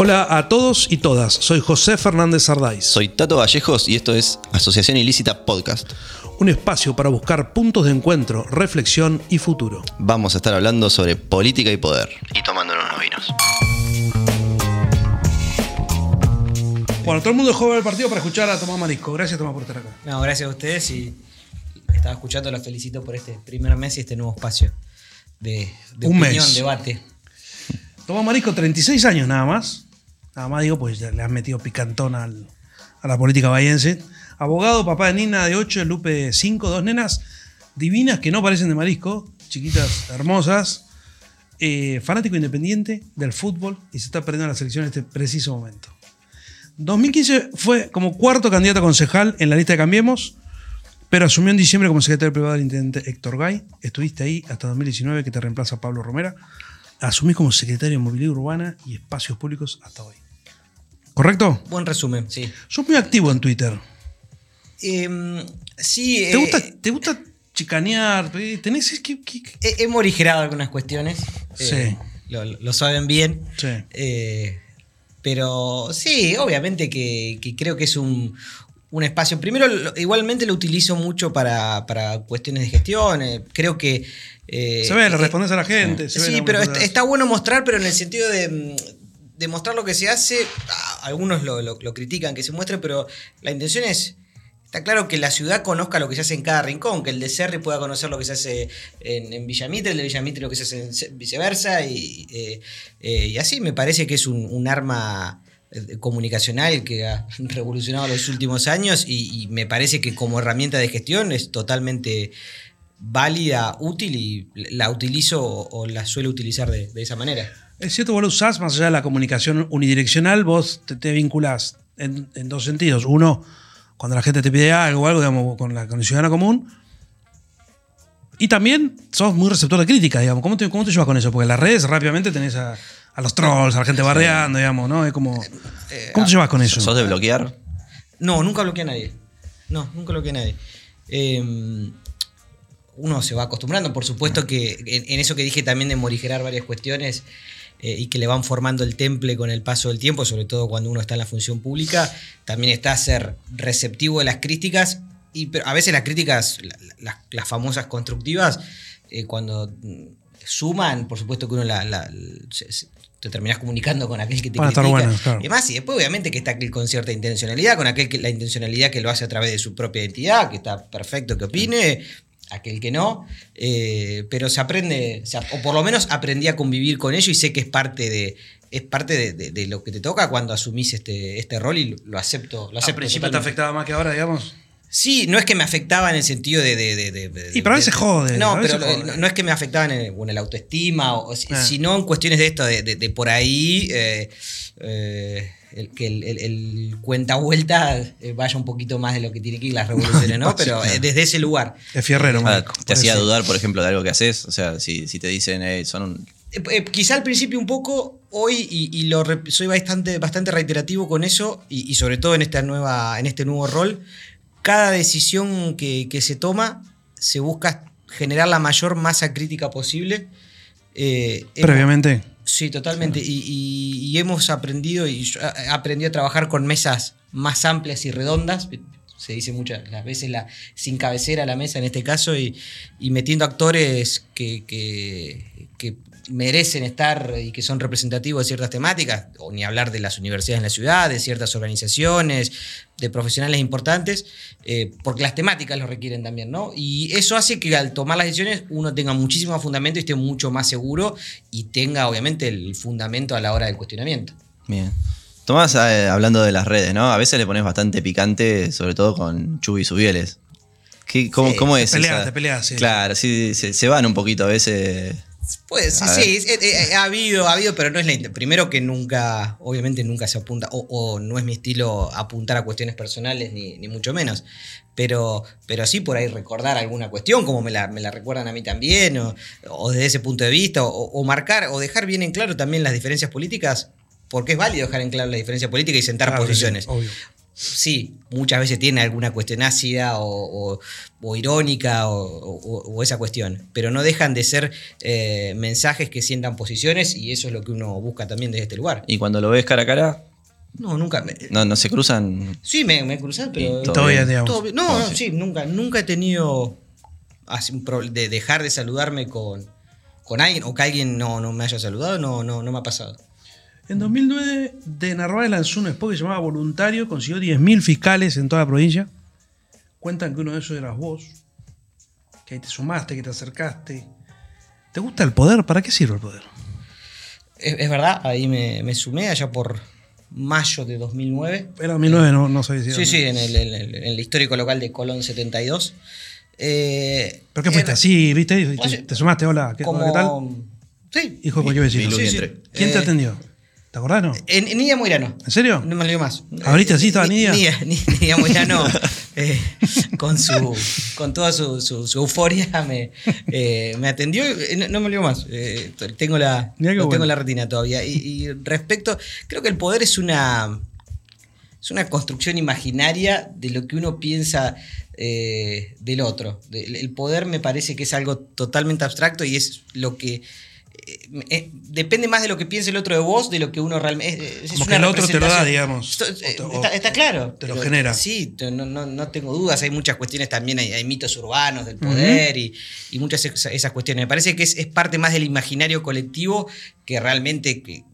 Hola a todos y todas, soy José Fernández Sardáis. Soy Tato Vallejos y esto es Asociación Ilícita Podcast. Un espacio para buscar puntos de encuentro, reflexión y futuro. Vamos a estar hablando sobre política y poder. Y tomándonos unos vinos. Bueno, todo el mundo dejó de ver el partido para escuchar a Tomás Marisco. Gracias, Tomás, por estar acá. No, gracias a ustedes y estaba escuchando, los felicito por este primer mes y este nuevo espacio de, de Un opinión, mes. debate. Tomás Marisco, 36 años nada más. Nada más digo, pues ya le has metido picantón a la política bahiense. Abogado, papá de Nina de 8, Lupe de 5, dos nenas divinas que no parecen de Marisco, chiquitas, hermosas. Eh, fanático independiente del fútbol y se está perdiendo la selección en este preciso momento. 2015 fue como cuarto candidato a concejal en la lista de Cambiemos, pero asumió en diciembre como secretario privado del intendente Héctor Gay. Estuviste ahí hasta 2019, que te reemplaza Pablo Romera. Asumís como secretario de Movilidad Urbana y Espacios Públicos hasta hoy. ¿Correcto? Buen resumen, sí. Sos muy activo en Twitter. Em, sí, ¿Te eh, gusta, te gusta chicanear? ¿Tenés he, morigerado algunas cuestiones. Sí. eh, lo, lo saben bien. Sí. Eh, pero sí, obviamente que, que creo que es un, un espacio. Primero, igualmente lo utilizo mucho para, para cuestiones de gestión. eh, creo que. eh, Se ve, le respondes a la gente. se Sí, pero está, está bueno mostrar, pero en el sentido de, mm, de mostrar lo que se hace. ah, Algunos lo, critican que se muestre, pero la intención es. Está claro que la ciudad conozca lo que se hace en cada rincón, que el de Serri pueda conocer lo que se hace en, en el de Villamitre lo que se hace en viceversa, y, eh, eh, y así me parece que es un, arma eh, comunicacional que ha revolucionado los últimos años y, me parece que como herramienta de gestión es totalmente válida, útil y la utilizo o, o la suelo utilizar de, de esa manera. Es cierto, vos lo usás más allá de la comunicación unidireccional, vos te, te vinculás en, en dos sentidos. Uno, cuando la gente te pide algo, algo, digamos, con la con el ciudadano común. Y también sos muy receptor de crítica, digamos. ¿Cómo te, cómo te llevas con eso? Porque en las redes rápidamente tenés a, a los trolls, a la gente bardeando, digamos, ¿no? Es como. ¿Cómo te llevas con eso? ¿Sos de bloquear? No, nunca bloqueé a nadie. No, nunca bloqueé a nadie. Eh, uno se va acostumbrando, por supuesto que en, en eso que dije también de morigerar varias cuestiones eh, y que le van formando el temple con el paso del tiempo, sobre todo cuando uno está en la función pública, también está ser receptivo de las críticas y pero a veces las críticas, la- la- las, famosas constructivas, eh, cuando mm, suman, por supuesto que uno la, se- se- te terminás comunicando con aquel que te Van a estar critica. claro. Y más, y después obviamente que está aquel con cierta intencionalidad, con aquel que la intencionalidad que lo hace a través de su propia identidad, que está perfecto que opine, aquel que no, eh, pero se aprende, se o por lo menos aprendí a convivir con ello y sé que es parte de es parte de, de- de lo que te toca cuando asumís este, este rol y lo, lo acepto. Lo Al acepto principio te totalmente. afectaba más que ahora, digamos. Sí, no es que me afectaba en el sentido de. de- de- Y pero a veces de- jode, No, pero jode. no, no es que me afectaba en el, o en el autoestima, o, Ah. sino en cuestiones de esto, de, de- de por ahí. eh, eh, el, que el, el- el cuenta vuelta eh, vaya un poquito más de lo que tiene que ir las revoluciones, ¿no? Pero eh, desde ese lugar. Es fierrero, Ah, Marico. ¿Te hacía dudar, por ejemplo, de algo que haces? O sea, si, si te dicen, eh, son un... Eh, eh, quizá al principio un poco, hoy, y, y lo soy bastante, bastante reiterativo con eso, y, y sobre todo en, esta nueva, en este nuevo rol, cada decisión que, que se toma se busca generar la mayor masa crítica posible. Eh, Previamente. Sí, totalmente. Y, y- y hemos aprendido, y yo he aprendido a trabajar con mesas más amplias y redondas. Se dice muchas las veces la, sin cabecera la mesa en este caso, y, y metiendo actores que, que- que merecen estar y que son representativos de ciertas temáticas, o ni hablar de las universidades en la ciudad, de ciertas organizaciones, de profesionales importantes, eh, porque las temáticas lo requieren también, ¿no? Y eso hace que al tomar las decisiones uno tenga muchísimo más fundamento y esté mucho más seguro y tenga obviamente el fundamento a la hora del cuestionamiento. Bien. Tomás, eh, hablando de las redes, ¿no? A veces le pones bastante picante, sobre todo con Chubi y Subieles. ¿Qué, cómo, Sí, cómo te es? peleas, esa- te peleas, sí. Claro, sí, se, se van un poquito a veces. Pues sí, A sí, es- eh, eh, ha habido, ha habido, pero no es la Primero que nunca, obviamente nunca se apunta, o, o no es mi estilo apuntar a cuestiones personales, ni, ni mucho menos. Pero, pero sí por ahí recordar alguna cuestión, como me la, me la recuerdan a mí también, o, o desde ese punto de vista, o, o marcar, o dejar bien en claro también las diferencias políticas, porque es válido dejar en claro la diferencia política y sentar Claro que sí, posiciones. Sí, muchas veces tiene alguna cuestión ácida o, o- o irónica o, esa cuestión, pero no dejan de ser eh, mensajes que sientan posiciones y eso es lo que uno busca también desde este lugar. Y cuando lo ves cara a cara, No, nunca. me- no, no se cruzan. sí, me, me he cruzado, pero. Todo bien, digamos. todo bien. No, no, sí, nunca, nunca he tenido de dejar de saludarme con, con alguien o que alguien no, no me haya saludado, no, no, no me ha pasado. En 2009, de Narváez lanzó un spot que se llamaba Voluntario, consiguió 10.000 fiscales en toda la provincia. Cuentan que uno de esos eras vos, que ahí te sumaste, que te acercaste. ¿Te gusta el poder? ¿Para qué sirve el poder? Es, es verdad, ahí me, me sumé allá por mayo de 2009. Era 2009, no, no sabía si era- Sí, sí, en el, en el- en el histórico local de Colón 72. Eh, ¿Pero qué fuiste? era ¿Así, viste? Pues Te, sumaste, hola, ¿qué, Como... ¿qué tal? Sí. Hijo vecino. Mi luz Sí, sí. ¿Quién te Eh, atendió? ¿Te acordás, no? En, en Nidia Moirano. ¿En serio? No me olvido más. ¿Abriste así, estaba Ni- Nidia? Nidia, Ni- Nidia Moirano, eh, con, su, con toda su, su- su euforia, me, eh, me atendió. y, eh, No, no me olvido más. Eh, tengo la, lo tengo la retina todavía. Y, y respecto, creo que el poder es una, es una construcción imaginaria de lo que uno piensa del otro. El poder me parece que es algo totalmente abstracto y es lo que. Eh, eh, depende más de lo que piense el otro de vos, de lo que uno realmente. es- Como que el otro te lo da, digamos. Esto- O eh, está, está claro. te lo pero genera. Sí, no, no- no tengo dudas. Hay muchas cuestiones también, hay, hay mitos urbanos del poder y, y muchas esa- esas cuestiones. Me parece que es, es parte más del imaginario colectivo que realmente que,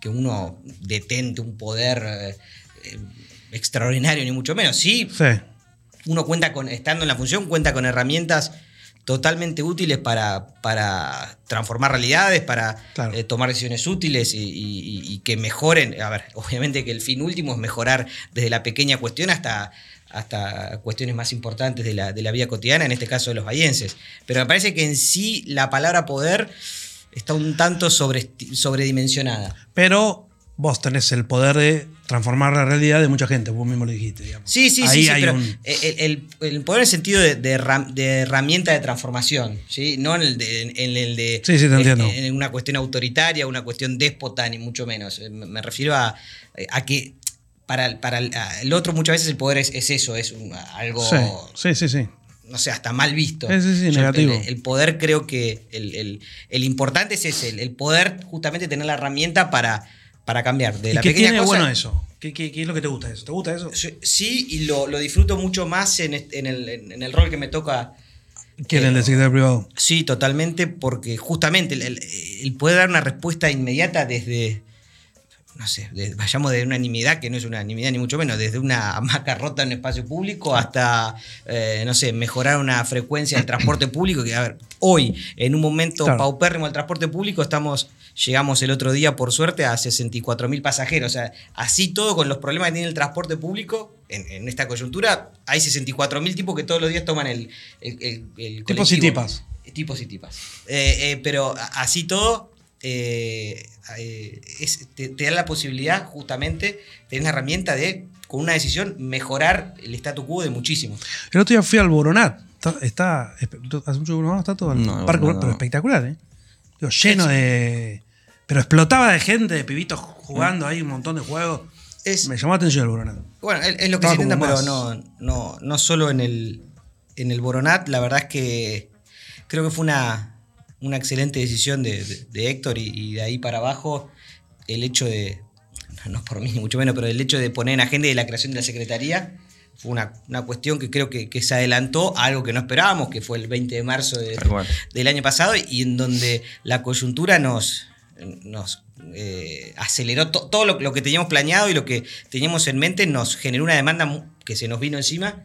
que uno detente un poder eh, extraordinario, ni mucho menos. Sí, Sí. uno cuenta con, estando en la función, cuenta con herramientas totalmente útiles para, para transformar realidades, para Claro. eh, tomar decisiones útiles y, y- y que mejoren. A ver, obviamente que el fin último es mejorar desde la pequeña cuestión hasta, hasta cuestiones más importantes de la, de la vida cotidiana, en este caso de los bahienses. Pero me parece que en sí la palabra poder está un tanto sobre, sobredimensionada. Pero vos tenés el poder de transformar la realidad de mucha gente, vos mismo lo dijiste, digamos. Sí, sí, Ahí sí, sí, hay pero un- el, el- el poder en el sentido de, de herram- de herramienta de transformación, ¿sí? No en el de, en el de Sí, sí, te en- entiendo. en una cuestión autoritaria, una cuestión déspota, ni mucho menos. Eh, Me me refiero a, a que para, para el, otro muchas veces el poder es, es eso, es un- algo, Sí, sí, sí, no sé, hasta mal visto. Sí, sí, sí, Yo- negativo. El, el poder creo que el, el- el importante es ese, el poder justamente tener la herramienta para, para cambiar. De ¿Y la qué pequeña tiene cosa, bueno eso? ¿Qué, qué, qué es lo que te gusta de eso? ¿Te gusta eso? Sí, y lo, lo disfruto mucho más en, en el, en el rol que me toca. ¿Quién es el de secretario privado? Sí, totalmente, porque justamente el, el- el poder dar una respuesta inmediata desde, no sé, de- vayamos de una nimiedad, que no es una nimiedad ni mucho menos, desde una hamaca rota en un espacio público hasta, eh, no sé, mejorar una frecuencia del transporte público, que a ver, hoy, en un momento Claro. paupérrimo del transporte público, estamos, llegamos el otro día, por suerte, a 64 mil pasajeros. O sea, así todo, con los problemas que tiene el transporte público, en, en esta coyuntura, hay 64 mil tipos que todos los días toman el, el, el- el Tipos y tipas. Tipos y tipas. Eh, eh, pero a- así todo, eh, eh, es- te, te da la posibilidad, justamente, tenés la herramienta de, con una decisión, mejorar el statu quo de muchísimo. El otro día fui al Boronat. Está, está hace mucho que no está todo el No, parque, no, no. pero espectacular, ¿eh? Digo, lleno de. Pero explotaba de gente, de pibitos jugando ahí un montón de juegos. Es, Me llamó la atención el Boronat. Bueno, es, es lo que Estaba se intenta, pero más- no, no, no solo en el, en el Boronat. La verdad es que creo que fue una, una excelente decisión de, de- de Héctor y, y de ahí para abajo el hecho de, no por mí ni mucho menos, pero el hecho de poner en agenda de la creación de la Secretaría fue una, una cuestión que creo que, que se adelantó a algo que no esperábamos, que fue el 20 de marzo de- del año pasado y en donde la coyuntura nos, nos eh, aceleró to- todo lo, lo que teníamos planeado y lo que teníamos en mente, nos generó una demanda que se nos vino encima.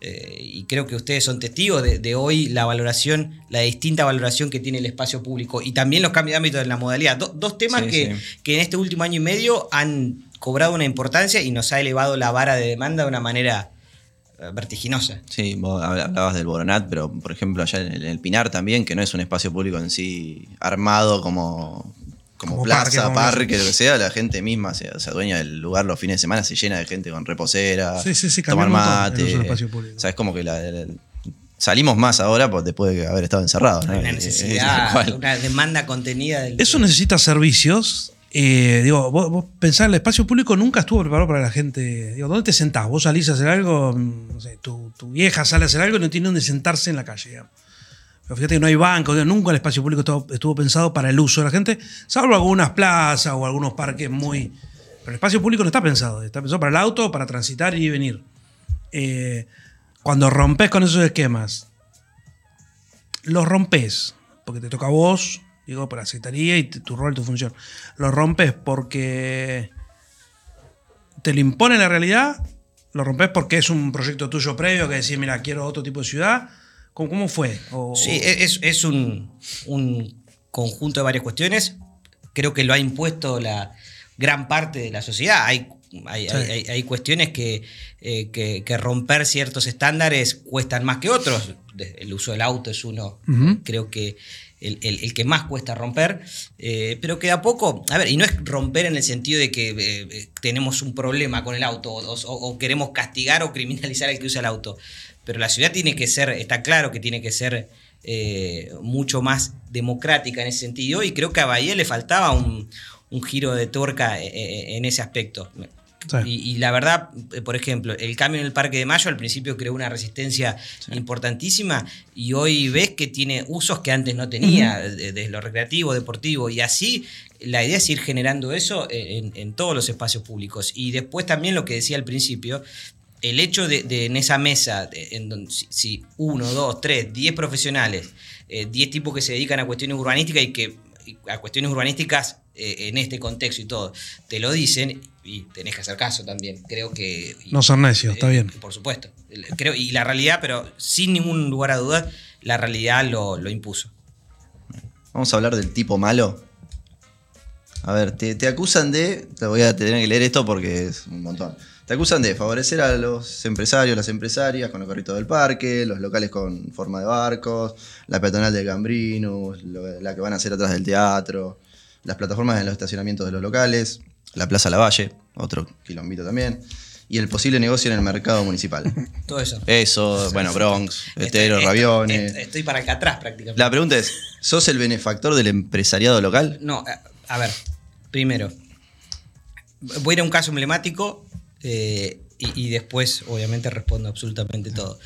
eh, y creo que ustedes son testigos de, de hoy la valoración, la distinta valoración que tiene el espacio público y también los cambios de ámbito de la modalidad. Do- dos temas Sí, que, sí. que en este último año y medio han cobrado una importancia y nos ha elevado la vara de demanda de una manera eh, vertiginosa. Sí, vos habl- hablabas del Boronat, pero por ejemplo allá en en el Pinar también, que no es un espacio público en sí armado como, como, Como plaza, parque, lo que sea, la gente misma se, se adueña del lugar los fines de semana, se llena de gente con reposera, Sí, sí, sí, tomar mate. O sea, es como que la- la- salimos más ahora pues, después de haber estado encerrados. ¿no? Una Eh, eh, necesidad, una demanda contenida del Eso necesita servicios Eh, digo, vos, vos pensás, el espacio público nunca estuvo preparado para la gente. Digo, ¿dónde te sentás? Vos salís a hacer algo, mm, no sé, tu, tu vieja sale a hacer algo y no tiene dónde sentarse en la calle. digamos. Pero fíjate que no hay banco, digo, nunca el espacio público estuvo, estuvo pensado para el uso de la gente, salvo algunas plazas o algunos parques muy. Pero el espacio público no está pensado, está pensado para el auto, para transitar y venir. Eh, cuando rompes con esos esquemas, los rompes porque te toca a vos, digo, para la secretaría y tu rol, tu función. Los rompes porque te lo impone la realidad, lo rompes porque es un proyecto tuyo previo que decís, mira, quiero otro tipo de ciudad. ¿Cómo, cómo fue? O- Sí, e-, es, es un, un conjunto de varias cuestiones. Creo que lo ha impuesto la gran parte de la sociedad. Hay, hay, Sí. hay- cuestiones que, eh, que, que romper ciertos estándares cuestan más que otros. El uso del auto es uno, creo que el, el- el que más cuesta romper, eh, pero que de a poco, a ver, y no es romper en el sentido de que eh, eh, tenemos un problema con el auto o, o- o queremos castigar o criminalizar al que usa el auto, pero la ciudad tiene que ser, está claro que tiene que ser eh, mucho más democrática en ese sentido y creo que a Bahía le faltaba un, un giro de tuerca eh, eh, en ese aspecto. Sí. Y, y la verdad, por ejemplo, el cambio en el Parque de Mayo al principio creó una resistencia importantísima y hoy ves que tiene usos que antes no tenía, de- desde lo recreativo, deportivo, y así la idea es ir generando eso en, en todos los espacios públicos. Y después también lo que decía al principio, el hecho de, de en esa mesa, de- en donde si, si uno, dos, tres, diez profesionales, eh, diez tipos que se dedican a cuestiones urbanísticas y que y a cuestiones urbanísticas eh, en este contexto y todo, te lo dicen y tenés que hacer caso también. Creo que... y- No ser necio, está eh, bien. Por supuesto. Creo, y la realidad, pero sin ningún lugar a dudas, la realidad lo, lo impuso. Vamos a hablar del tipo malo. A ver, te, te acusan de. Te voy a tener que leer esto porque es un montón. Te acusan de favorecer a los empresarios, las empresarias con los carritos del parque, los locales con forma de barcos, la peatonal de Gambrinus, lo- la que van a hacer atrás del teatro, las plataformas en los estacionamientos de los locales, la Plaza Lavalle, otro quilombito también, y el posible negocio en el mercado municipal. Todo eso. Eso, bueno, Bronx, Estero, Estoy- Raviones. estoy- Estoy para acá atrás prácticamente. La pregunta es, ¿sos el benefactor del empresariado local? No, a, a ver, primero, voy a ir a un caso emblemático eh, y, y después, obviamente, respondo absolutamente todo.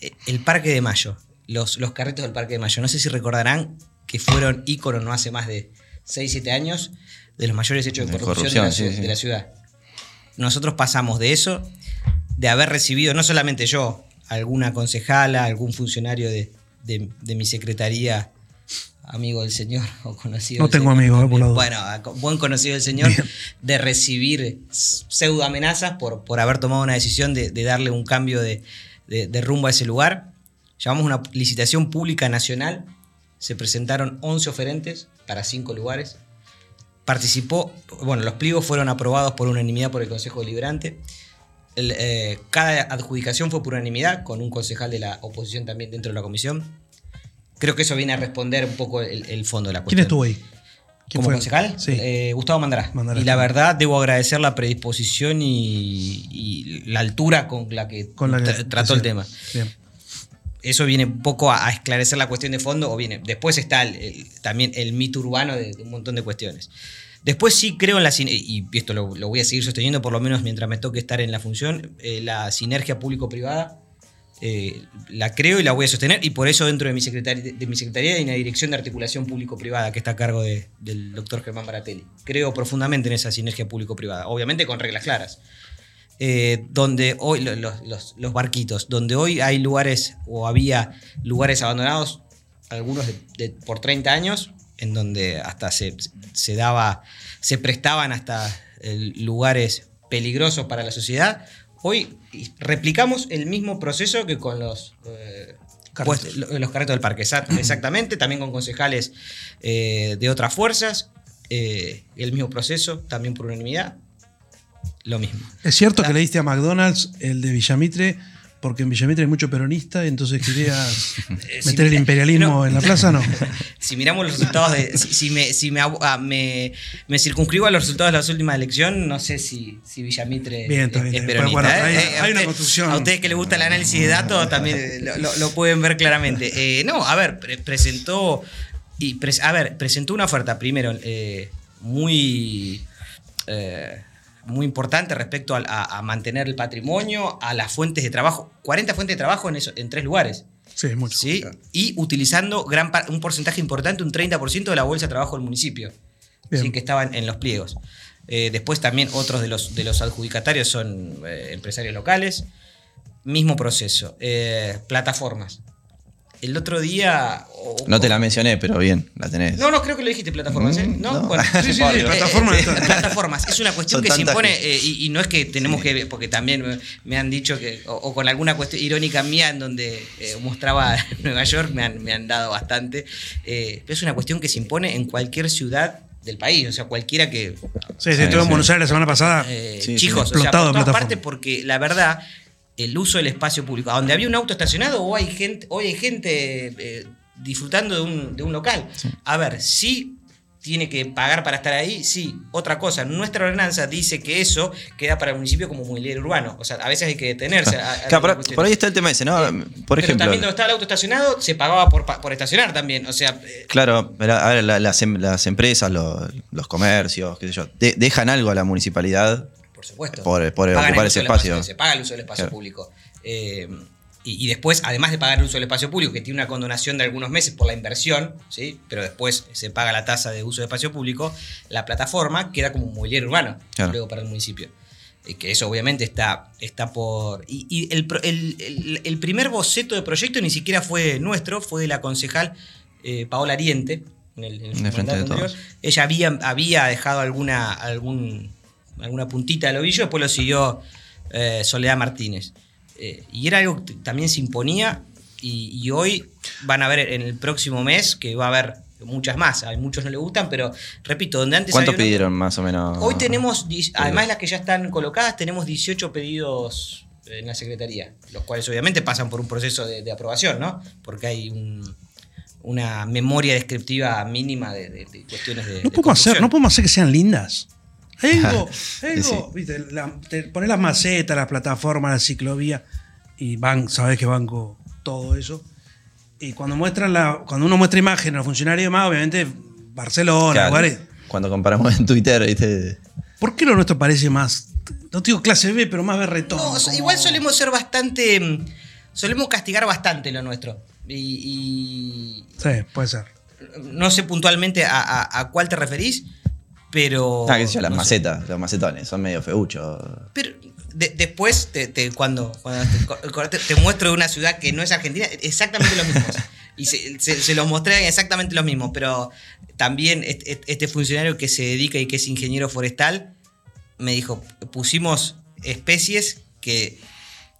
Eh, El Parque de Mayo, los, los carritos del Parque de Mayo, no sé si recordarán que fueron íconos no hace más de 6, 7 años de los mayores hechos de De corrupción, de, la, sí, sí. de la ciudad. Nosotros pasamos de eso, de haber recibido, no solamente yo, alguna concejala, algún funcionario de- de mi secretaría, amigo del señor o conocido. No del tengo señor, amigos. Bueno, buen conocido del señor, Bien. de recibir pseudo amenazas por, por haber tomado una decisión de, de darle un cambio de, de- de rumbo a ese lugar. Llamamos una licitación pública nacional. Se presentaron 11 oferentes para 5 lugares. Participó, bueno, los pliegos fueron aprobados por unanimidad por el Consejo Deliberante. El, eh, cada adjudicación fue por unanimidad, con un concejal de la oposición también dentro de la comisión. Creo que eso viene a responder un poco el, el fondo de la cuestión. ¿Quién estuvo ahí? ¿Quién ¿Como fue? concejal? Sí. Eh, Gustavo Mandará. Mandará. Y la verdad, debo agradecer la predisposición y, y la altura con la que, Con la que- tra- trató el tema. Bien. Eso viene un poco a, a esclarecer la cuestión de fondo, o viene. Después está el- el- también el mito urbano de, de un montón de cuestiones. Después sí creo en la y esto lo, lo voy a seguir sosteniendo por lo menos mientras me toque estar en la función, eh, la sinergia público-privada. Eh, la creo y la voy a sostener y por eso dentro de mi, secretaría, de mi secretaría hay una dirección de articulación público-privada que está a cargo de- del doctor Germán Baratelli. Creo profundamente en esa sinergia público-privada, obviamente con reglas claras. Eh, donde hoy lo- los, los- los barquitos, donde hoy hay lugares o había lugares abandonados, algunos de- de- por 30 años, en donde hasta se, se daba, se prestaban hasta eh, lugares peligrosos para la sociedad. Hoy replicamos el mismo proceso que con los, eh, los carretos del parque, exact- exactamente, también con concejales eh, de otras fuerzas, eh, el mismo proceso, también por unanimidad, lo mismo. ¿Es cierto que le diste a McDonald's el de Villamitre porque en Villamitre hay mucho peronista entonces querías Eh, si meter el imperialismo no. en la plaza? No. Si miramos los resultados de. Si, si me, si me, ah, me, me circunscribo a los resultados de las últimas elecciones, no sé si, si Villamitre Bien, es- bien, es peronista. Bueno, ¿eh? hay- Eh, hay una construcción. A ustedes que les gusta el análisis de datos también lo, lo- lo pueden ver claramente. Eh, no, a ver, pre- presentó. Y a ver, presentó una oferta primero. eh, muy, eh, muy importante respecto a, a- a mantener el patrimonio, a las fuentes de trabajo. 40 fuentes de trabajo en, eso- en tres lugares. Sí, es mucho. ¿sí? Y utilizando gran un porcentaje importante, un 30% de la bolsa de trabajo del municipio. ¿sí? que estaban en los pliegos. Eh, después también otros de los, de los adjudicatarios son eh, empresarios locales. Mismo proceso. Eh, plataformas. El otro día... No te la mencioné, pero bien, la tenés. no, no, creo que lo dijiste, plataformas. ¿eh? Mm, ¿No? no. Bueno, Sí, sí, sí, eh, plataformas eh, está- plataformas. Es una cuestión Son que se impone, que- eh, y, y no es que tenemos que, porque también me, han dicho que, o, o con alguna cuestión irónica mía en donde eh, mostraba Nueva York, me han, me han dado bastante. eh, pero es una cuestión que se impone en cualquier ciudad del país, o sea, cualquiera que, Sí, sí, estuve en. Buenos Aires la semana pasada. eh, Sí, sí. chicos, o sea, Explotado por todas partes, porque la verdad, el uso del espacio público, a donde había un auto estacionado, hoy hay gente, hoy hay gente eh, disfrutando de un, de un local. A ver, sí tiene que pagar para estar ahí, sí. Otra cosa, nuestra ordenanza dice que eso queda para el municipio como mobiliario urbano. O sea, a veces hay que detenerse. a- a Claro, las por, por ahí está el tema ese, ¿no? Por Pero ejemplo. también donde estaba el auto estacionado, se pagaba por, por estacionar también. O sea, eh, Claro, pero, la- las, em- las empresas, los, los comercios, qué sé yo, de- dejan algo a la municipalidad Por supuesto. por, por ocupar ese del espacio. Se paga el uso del espacio Claro. público. Eh, y, y después, además de pagar el uso del espacio público, que tiene una condonación de algunos meses por la inversión, ¿sí? pero después se paga la tasa de uso de espacio público, la plataforma queda como un mobiliario urbano Claro. luego para el municipio. Eh, que eso obviamente está, está por... Y, y el, el- el- el primer boceto de proyecto ni siquiera fue nuestro, fue de la concejal eh, Paola Ariente. En el, en el de. Ella había, había dejado alguna, algún, alguna puntita del ovillo, después lo siguió eh, Soledad Martínez. Eh, y era algo que también se imponía y, y hoy van a ver en el próximo mes que va a haber muchas más. A muchos no le gustan, pero repito, donde antes ¿Cuánto había una- pidieron más o menos? Hoy tenemos, además de las que ya están colocadas, tenemos 18 pedidos en la Secretaría, los cuales obviamente pasan por un proceso de, de aprobación, ¿no? Porque hay un- una memoria descriptiva mínima de, de- de cuestiones de. No de podemos, hacer, no podemos hacer que sean lindas. Sí, algo, viste, la- te pones las macetas, las plataformas, la ciclovía, y van, sabes que banco todo eso. Y cuando muestran la, cuando uno muestra imagen a los funcionarios y demás, obviamente Barcelona, Claro, lugares. Cuando comparamos en Twitter, ¿viste? ¿Por qué lo nuestro parece más, no digo clase B, pero más berretón? No, como- igual solemos ser bastante. mm, Solemos castigar bastante lo nuestro. Y. y Sí, puede ser. no sé puntualmente a, a- a cuál te referís, pero. Ah, qué sé yo, las no sé. macetas, los macetones, son medio feuchos. Pero de- después, te, te- cuando, cuando te, te- muestro una ciudad que no es Argentina, exactamente lo mismo. Y se, se- se los mostré exactamente lo mismo, pero también este, este funcionario que se dedica y que es ingeniero forestal me dijo, pusimos especies que,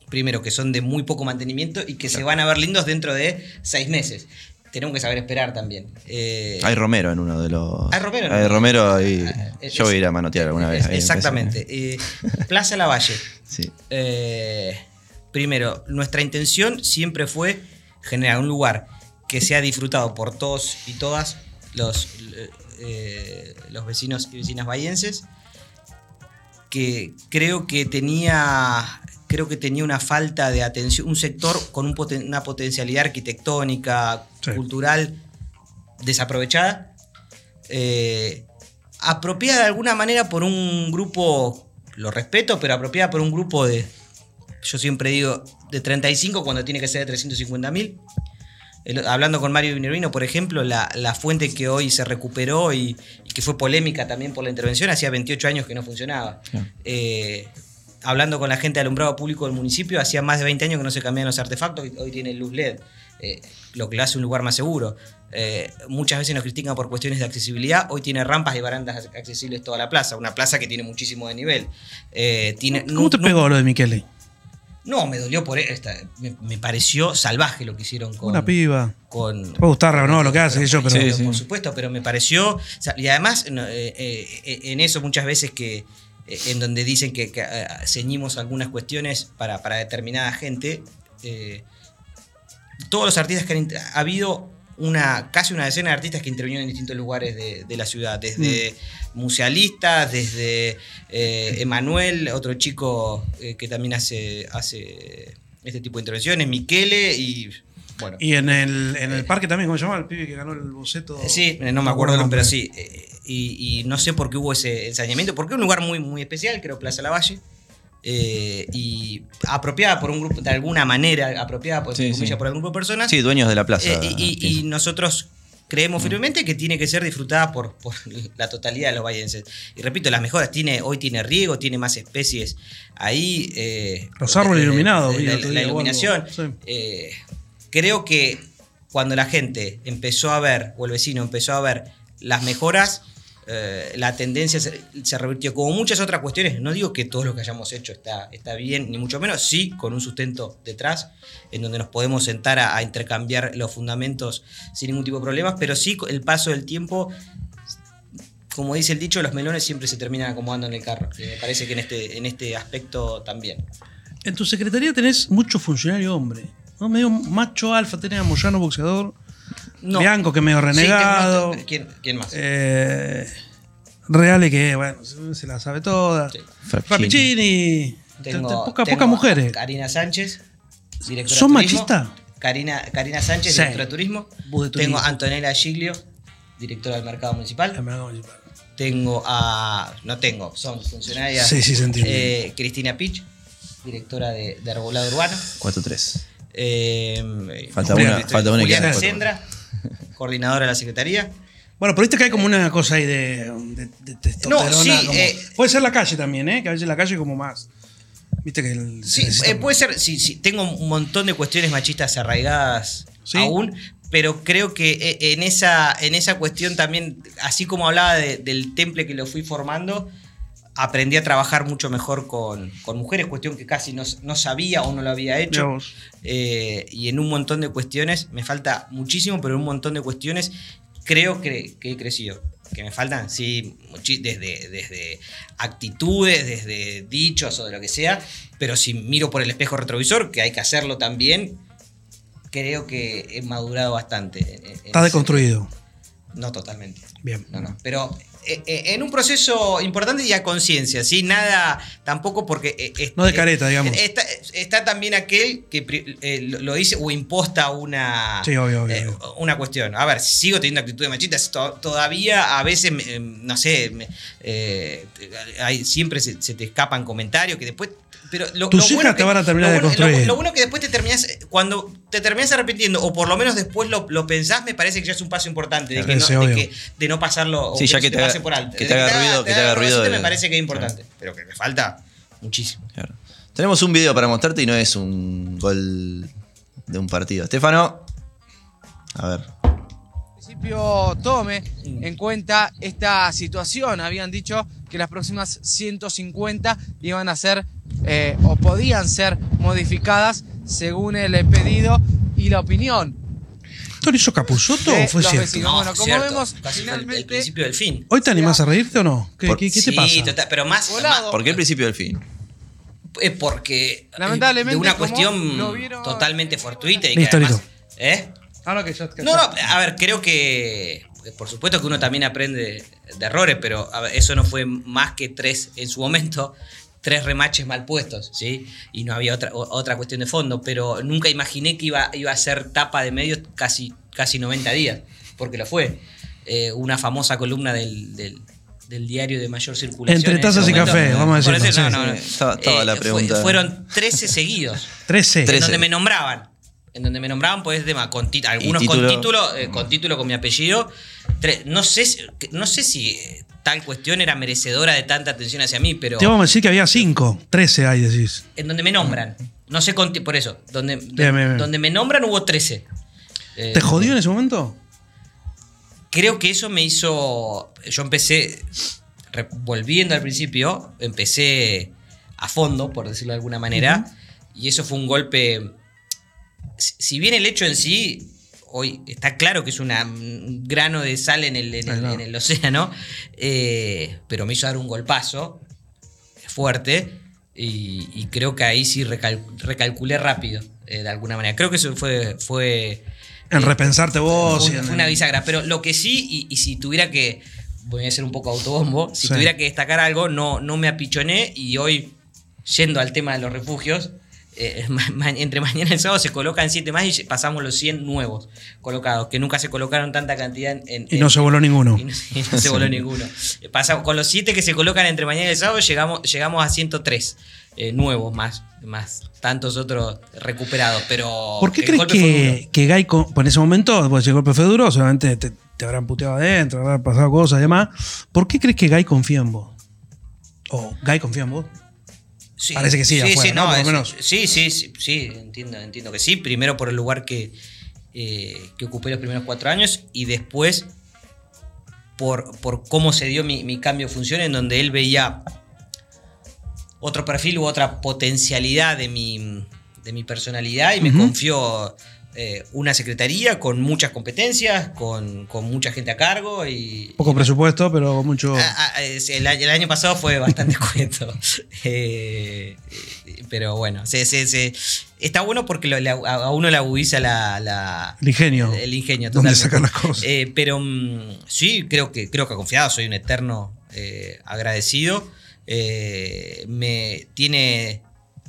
primero, que son de muy poco mantenimiento y que se van a ver lindos dentro de seis meses. Tenemos que saber esperar también. Eh, Hay Romero en uno de los. Hay Romero en Hay uno. Romero y. Ah, es- yo voy a ir a manotear alguna vez. Exactamente. Eh, Plaza Lavalle. Sí. Eh, primero, nuestra intención siempre fue generar un lugar que sea disfrutado por todos y todas los, eh, los vecinos y vecinas bahienses, que creo que tenía creo que tenía una falta de atención, un sector con un poten- una potencialidad arquitectónica, Sí. cultural desaprovechada, eh, apropiada de alguna manera por un grupo, lo respeto, pero apropiada por un grupo de, yo siempre digo, de 35 cuando tiene que ser de 350 mil. Hablando con Mario Minervino, por ejemplo, la, la fuente que hoy se recuperó y, y que fue polémica también por la intervención, hacía 28 años que no funcionaba. Eh, hablando con la gente de alumbrado público del municipio, hacía más de 20 años que no se cambiaban los artefactos, y hoy tiene luz LED, eh, lo que le hace un lugar más seguro. Eh, muchas veces nos critican por cuestiones de accesibilidad, hoy tiene rampas y barandas accesibles toda la plaza, una plaza que tiene muchísimo de nivel. Eh, tiene, ¿Cómo te pegó lo de Michele? No, me dolió por esta. Me, me pareció salvaje lo que hicieron con. Una piba. con puede gustar o no lo que hace, yo, pero. Sí, sí. por supuesto, pero me pareció. y además, en eso muchas veces que. En donde dicen que, que, eh, ceñimos algunas cuestiones para, para determinada gente. eh, todos los artistas que han. Ha habido una, casi una decena de artistas que intervinieron en distintos lugares de, de la ciudad. Desde musealistas, desde eh, Emanuel, otro chico eh, que también hace, hace este tipo de intervenciones, Miquele y. Bueno. Y en el, en el parque también, ¿cómo se llama? El pibe que ganó el boceto. Eh, Sí, no me acuerdo, pero sí. Eh, y, y no sé por qué hubo ese ensañamiento, porque es un lugar muy, muy especial, creo, Plaza Lavalle. eh, y apropiada por un grupo, de alguna manera, apropiada por, Sí, comillas, sí. por algún grupo de personas. Sí, dueños de la plaza. Eh, y, y- y nosotros creemos firmemente que tiene que ser disfrutada por, por la totalidad de los vallenses. Y repito, las mejoras, tiene, hoy tiene riego, tiene más especies ahí. eh, Los árboles eh, iluminados, eh, La, la iluminación. sí. Creo que cuando la gente empezó a ver, o el vecino empezó a ver las mejoras, eh, la tendencia se, revirtió. Como muchas otras cuestiones, no digo que todo lo que hayamos hecho está, bien, ni mucho menos, sí, con un sustento detrás, en donde nos podemos sentar a, intercambiar los fundamentos sin ningún tipo de problemas, pero sí el paso del tiempo. Como dice el dicho, los melones siempre se terminan acomodando en el carro. Me parece que en este, en este aspecto también. En tu secretaría tenés mucho funcionario hombre. ¿No? Medio macho alfa, tenés a Moyano boxeador, No. Bianco que medio Sí, renegado, ¿quién, quién más? eh, Reale que bueno, se, se la sabe toda, Sí. Rapicini, Tengo- te- te- poca- tengo pocas mujeres. Karina Sánchez, directora ¿Son de turismo. machistas? Karina, Karina Sánchez, Sí. directora de turismo. De turismo. Tengo a Antonella Giglio, directora del mercado municipal. La mercado municipal. Tengo a. No tengo, son funcionarias. Sí, sí, se entiende. eh, Cristina Pich, directora de, de Arbolado Urbano. 4-3. Eh, Falta una, falta una Juliana. Sendra, coordinadora de la Secretaría. Bueno, pero viste que hay como una cosa ahí de, de, de testosterona. No, sí, como- eh, puede ser la calle también, ¿eh? Que a veces la calle es como más. Viste que el, Sí, eh, puede ser, sí, sí, tengo un montón de cuestiones machistas arraigadas Sí. aún, pero creo que en esa, en esa cuestión también, así como hablaba de- del temple que lo fui formando, aprendí a trabajar mucho mejor con, con mujeres, cuestión que casi no, no sabía o no lo había hecho. Eh, y en un montón de cuestiones, me falta muchísimo, pero en un montón de cuestiones creo que, que he crecido. Que me faltan, sí, desde, desde actitudes, desde dichos o de lo que sea, pero si miro por el espejo retrovisor, que hay que hacerlo también, creo que he madurado bastante. Está deconstruido. No totalmente. Bien. No, no. Pero en un proceso importante y a conciencia, ¿sí? Nada, tampoco porque... eh, es- No de careta, digamos. Está, está también aquel que eh, lo dice o imposta una, Sí, obvio, obvio, eh, obvio. una cuestión. A ver, sigo teniendo actitudes machistas. to- todavía a veces, eh, no sé, eh, hay- siempre se, se te escapan comentarios que después... Pero lo, Tus lo bueno te que- van a terminar de bueno- lo- construir. Lo, bueno que después te terminas, cuando te terminas arrepintiendo, o por lo menos después lo, lo pensás, me parece que ya es un paso importante, de, que no, de que- de no pasarlo, o Sí, ya que te pase por alto. que De te haga ruido- que te haga ruido de- Me parece que es importante, pero que me falta muchísimo. Claro. Tenemos un video para mostrarte y no es un gol de un partido. Estefano. A ver. municipio tome en cuenta esta situación. Habían dicho que las próximas 150 iban a ser eh, o podían ser modificadas según el pedido y la opinión. ¿Esto lo hizo Capusotto De o fue cierto? vecinos. bueno, como vemos, casi fue el- el, finalmente- principio del fin. ¿Hoy te animás a reírte o no? ¿Qué, Por- qué- qué te sí, pasa? total, pero más, ¿Por qué el principio del fin? eh, porque eh, Lamentablemente, de una cuestión vieron- totalmente fortuita y que además. ¿eh? Ah, no, que ya- que No, no, a ver, creo que eh, por supuesto que uno también aprende de errores, pero ver, eso no fue más que tres en su momento, tres remaches mal puestos, ¿sí? Y no había otra, otra cuestión de fondo, pero nunca imaginé que iba, iba a ser tapa de medios casi, casi 90 días, porque lo fue. Eh, una famosa columna del, del- del diario de mayor circulación. Entre tazas y momento. café, vamos a sí, no, no, no. la fue- pregunta. fueron 13 seguidos. 13. En Trece. donde me nombraban. En donde me nombraban, pues, de con algunos título? con título, eh, con título con mi apellido. Tre- no sé, si- no sé si eh, tal cuestión era merecedora de tanta atención hacia mí, pero Te vamos a decir que había 5. 13 hay, decís. en donde me nombran. No sé con por eso. Donde, Bien, bien, bien. donde me nombran hubo 13. Eh, ¿Te jodió en ese momento? Creo que eso me hizo. Yo empecé. volviendo al principio, empecé a fondo, por decirlo de alguna manera. Y eso fue un golpe. Si bien el hecho en sí. Hoy está claro que es una- un grano de sal en el, en el- Claro. en el océano. eh, pero me hizo dar un golpazo fuerte. Y, y creo que ahí sí recal- recalculé rápido, eh, de alguna manera. Creo que eso fue. fue En eh, repensarte vos. fue, una bisagra. Pero lo que sí, y, y si tuviera que. Voy a ser un poco autobombo. Si Sí. tuviera que destacar algo, no, no me apichoné. Y hoy, yendo al tema de los refugios, eh, entre mañana y el sábado se colocan 7 más y pasamos los 100 nuevos colocados, que nunca se colocaron tanta cantidad en... en- Y no en- se voló ninguno. y no, y no se voló ninguno. Pasamos, con los 7 que se colocan entre mañana y el sábado llegamos, llegamos a 103 eh, nuevos más, más tantos otros recuperados, pero... ¿Por qué crees que, que Guy, con- por ese momento, pues el golpe fue duro, seguramente te, te habrán puteado adentro, habrán pasado cosas y demás. ¿Por qué crees que Guy confía en vos? O Guy confía en vos. Sí, Parece que sí, afuera, ¿no? Por lo es- menos. Sí, sí, sí, sí, entiendo, entiendo que sí. Primero por el lugar que, eh, que ocupé los primeros cuatro años y después por, por cómo se dio mi, mi cambio de función en donde él veía otro perfil u otra potencialidad de mi, de mi personalidad y me confió eh, una secretaría con muchas competencias, con, con mucha gente a cargo y... Poco presupuesto, pero mucho. Ah, ah, el, año- el año pasado fue bastante cuento. Eh, pero bueno, se- se- se- está bueno porque lo- a, uno le agudiza la, la- El ingenio. El, ingenio, totalmente. sacar las cosas. Eh, pero mm, sí, creo que, creo que ha confiado, soy un eterno agradecido. Me tiene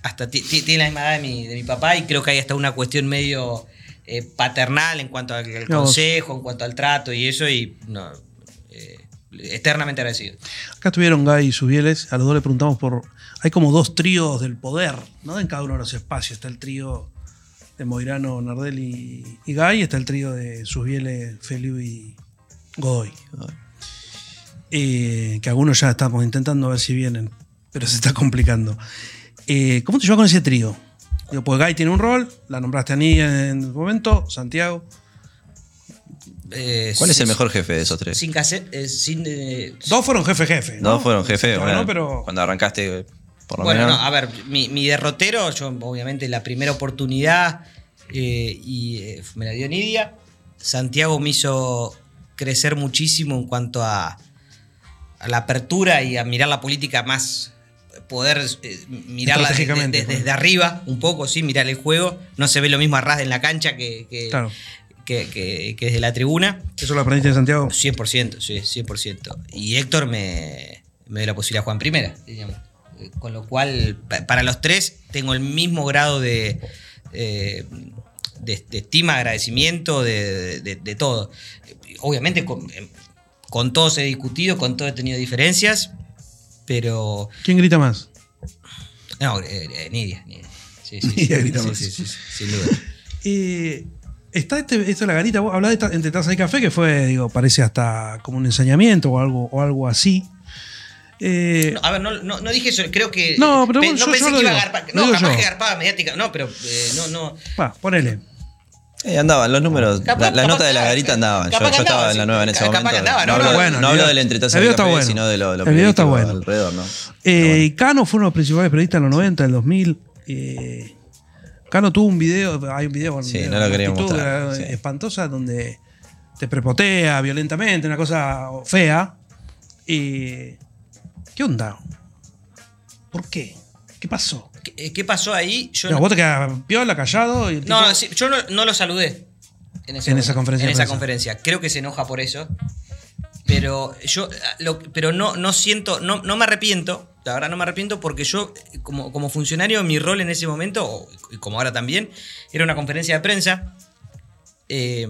hasta ti- ti- tiene la misma edad de mi, de mi papá y creo que hay hasta una cuestión medio eh, paternal en cuanto al, consejo, en cuanto al trato y eso, y no, eh, eternamente agradecido. Acá estuvieron Guy y Subieles. A los dos le preguntamos por. Hay como dos tríos del poder, ¿no? En cada uno de los espacios. Está el trío de Moirano, Nardel y, y Guy. Está el trío de Subieles, Feliu y Godoy. Eh, que algunos ya estamos intentando ver si vienen, pero se está complicando. ¿Cómo te llevas con ese trío? Digo, pues Guy tiene un rol, la nombraste a Nidia en el momento, Santiago. Eh, ¿Cuál es el mejor jefe de esos tres? Sin cassette, eh, sin. eh, Dos fueron jefe-jefe. ¿no? Dos fueron jefe. Bueno, bueno, pero. Cuando arrancaste, por lo bueno, menos. no, a ver, mi, mi derrotero, yo obviamente la primera oportunidad eh, y eh, me la dio Nidia. Santiago me hizo crecer muchísimo en cuanto a, a la apertura y a mirar la política más poder eh, mirarla desde arriba un poco, sí, mirar el juego. No se ve lo mismo a ras en la cancha que, que, Claro. que- que- que desde la tribuna. ¿Eso lo aprendiste de Santiago? 100%, sí, 100%. Y Héctor me, me dio la posibilidad de jugar en primera, digamos. Con lo cual, pa- para los tres, tengo el mismo grado de, eh, de, de estima, agradecimiento, de, de- de todo. Obviamente, con, eh, con todos he discutido, con todos he tenido diferencias, pero. ¿Quién grita más? No, eh, eh, Nidia. Nidia. Sí, sí, sí, Nidia grita sí, más. sí, sí, sí, sin duda. Eh, está este, esto de la garita, vos hablás de entre taza y café, que fue, digo, parece hasta como un ensañamiento o algo, o algo así. Eh, No, a ver, no, no, no dije eso, creo que. No, pero pe- yo- no yo pensé lo que iba a digo, garpar. lo No, capaz yo. que garpaba mediática. No, pero eh, no, no. va, ponele. Eh, andaban los números. Capaz- la, la capaz nota de la garita andaban. Yo, estaba andaba, en la sí. nueva en ese Capaz que momento. andaba, no, no, hablo, no, bueno, no hablo video- del café, bueno. sino de lo, lo El video está bueno. alrededor, ¿no? Eh, y Cano fue uno de los principales periodistas en los 90, en el 2000. Eh, Cano tuvo un video, hay un video con Sí, no lo quería actitud mostrar, sí. espantosa donde te prepotea violentamente, una cosa fea. Y, ¿Qué onda? ¿Por qué? ¿Qué pasó? ¿Qué, eh, qué pasó ahí? Yo No, no, vos te quedas piola, callado y el no, tipo- sí, yo no, no lo saludé. En, ese En momento, esa conferencia En esa conferencia. Creo que se enoja por eso. Pero yo lo- pero no, no siento, no, no me arrepiento. La verdad no me arrepiento porque yo, eh, como, como funcionario, mi rol en ese momento, y como ahora también, era una conferencia de prensa. Eh,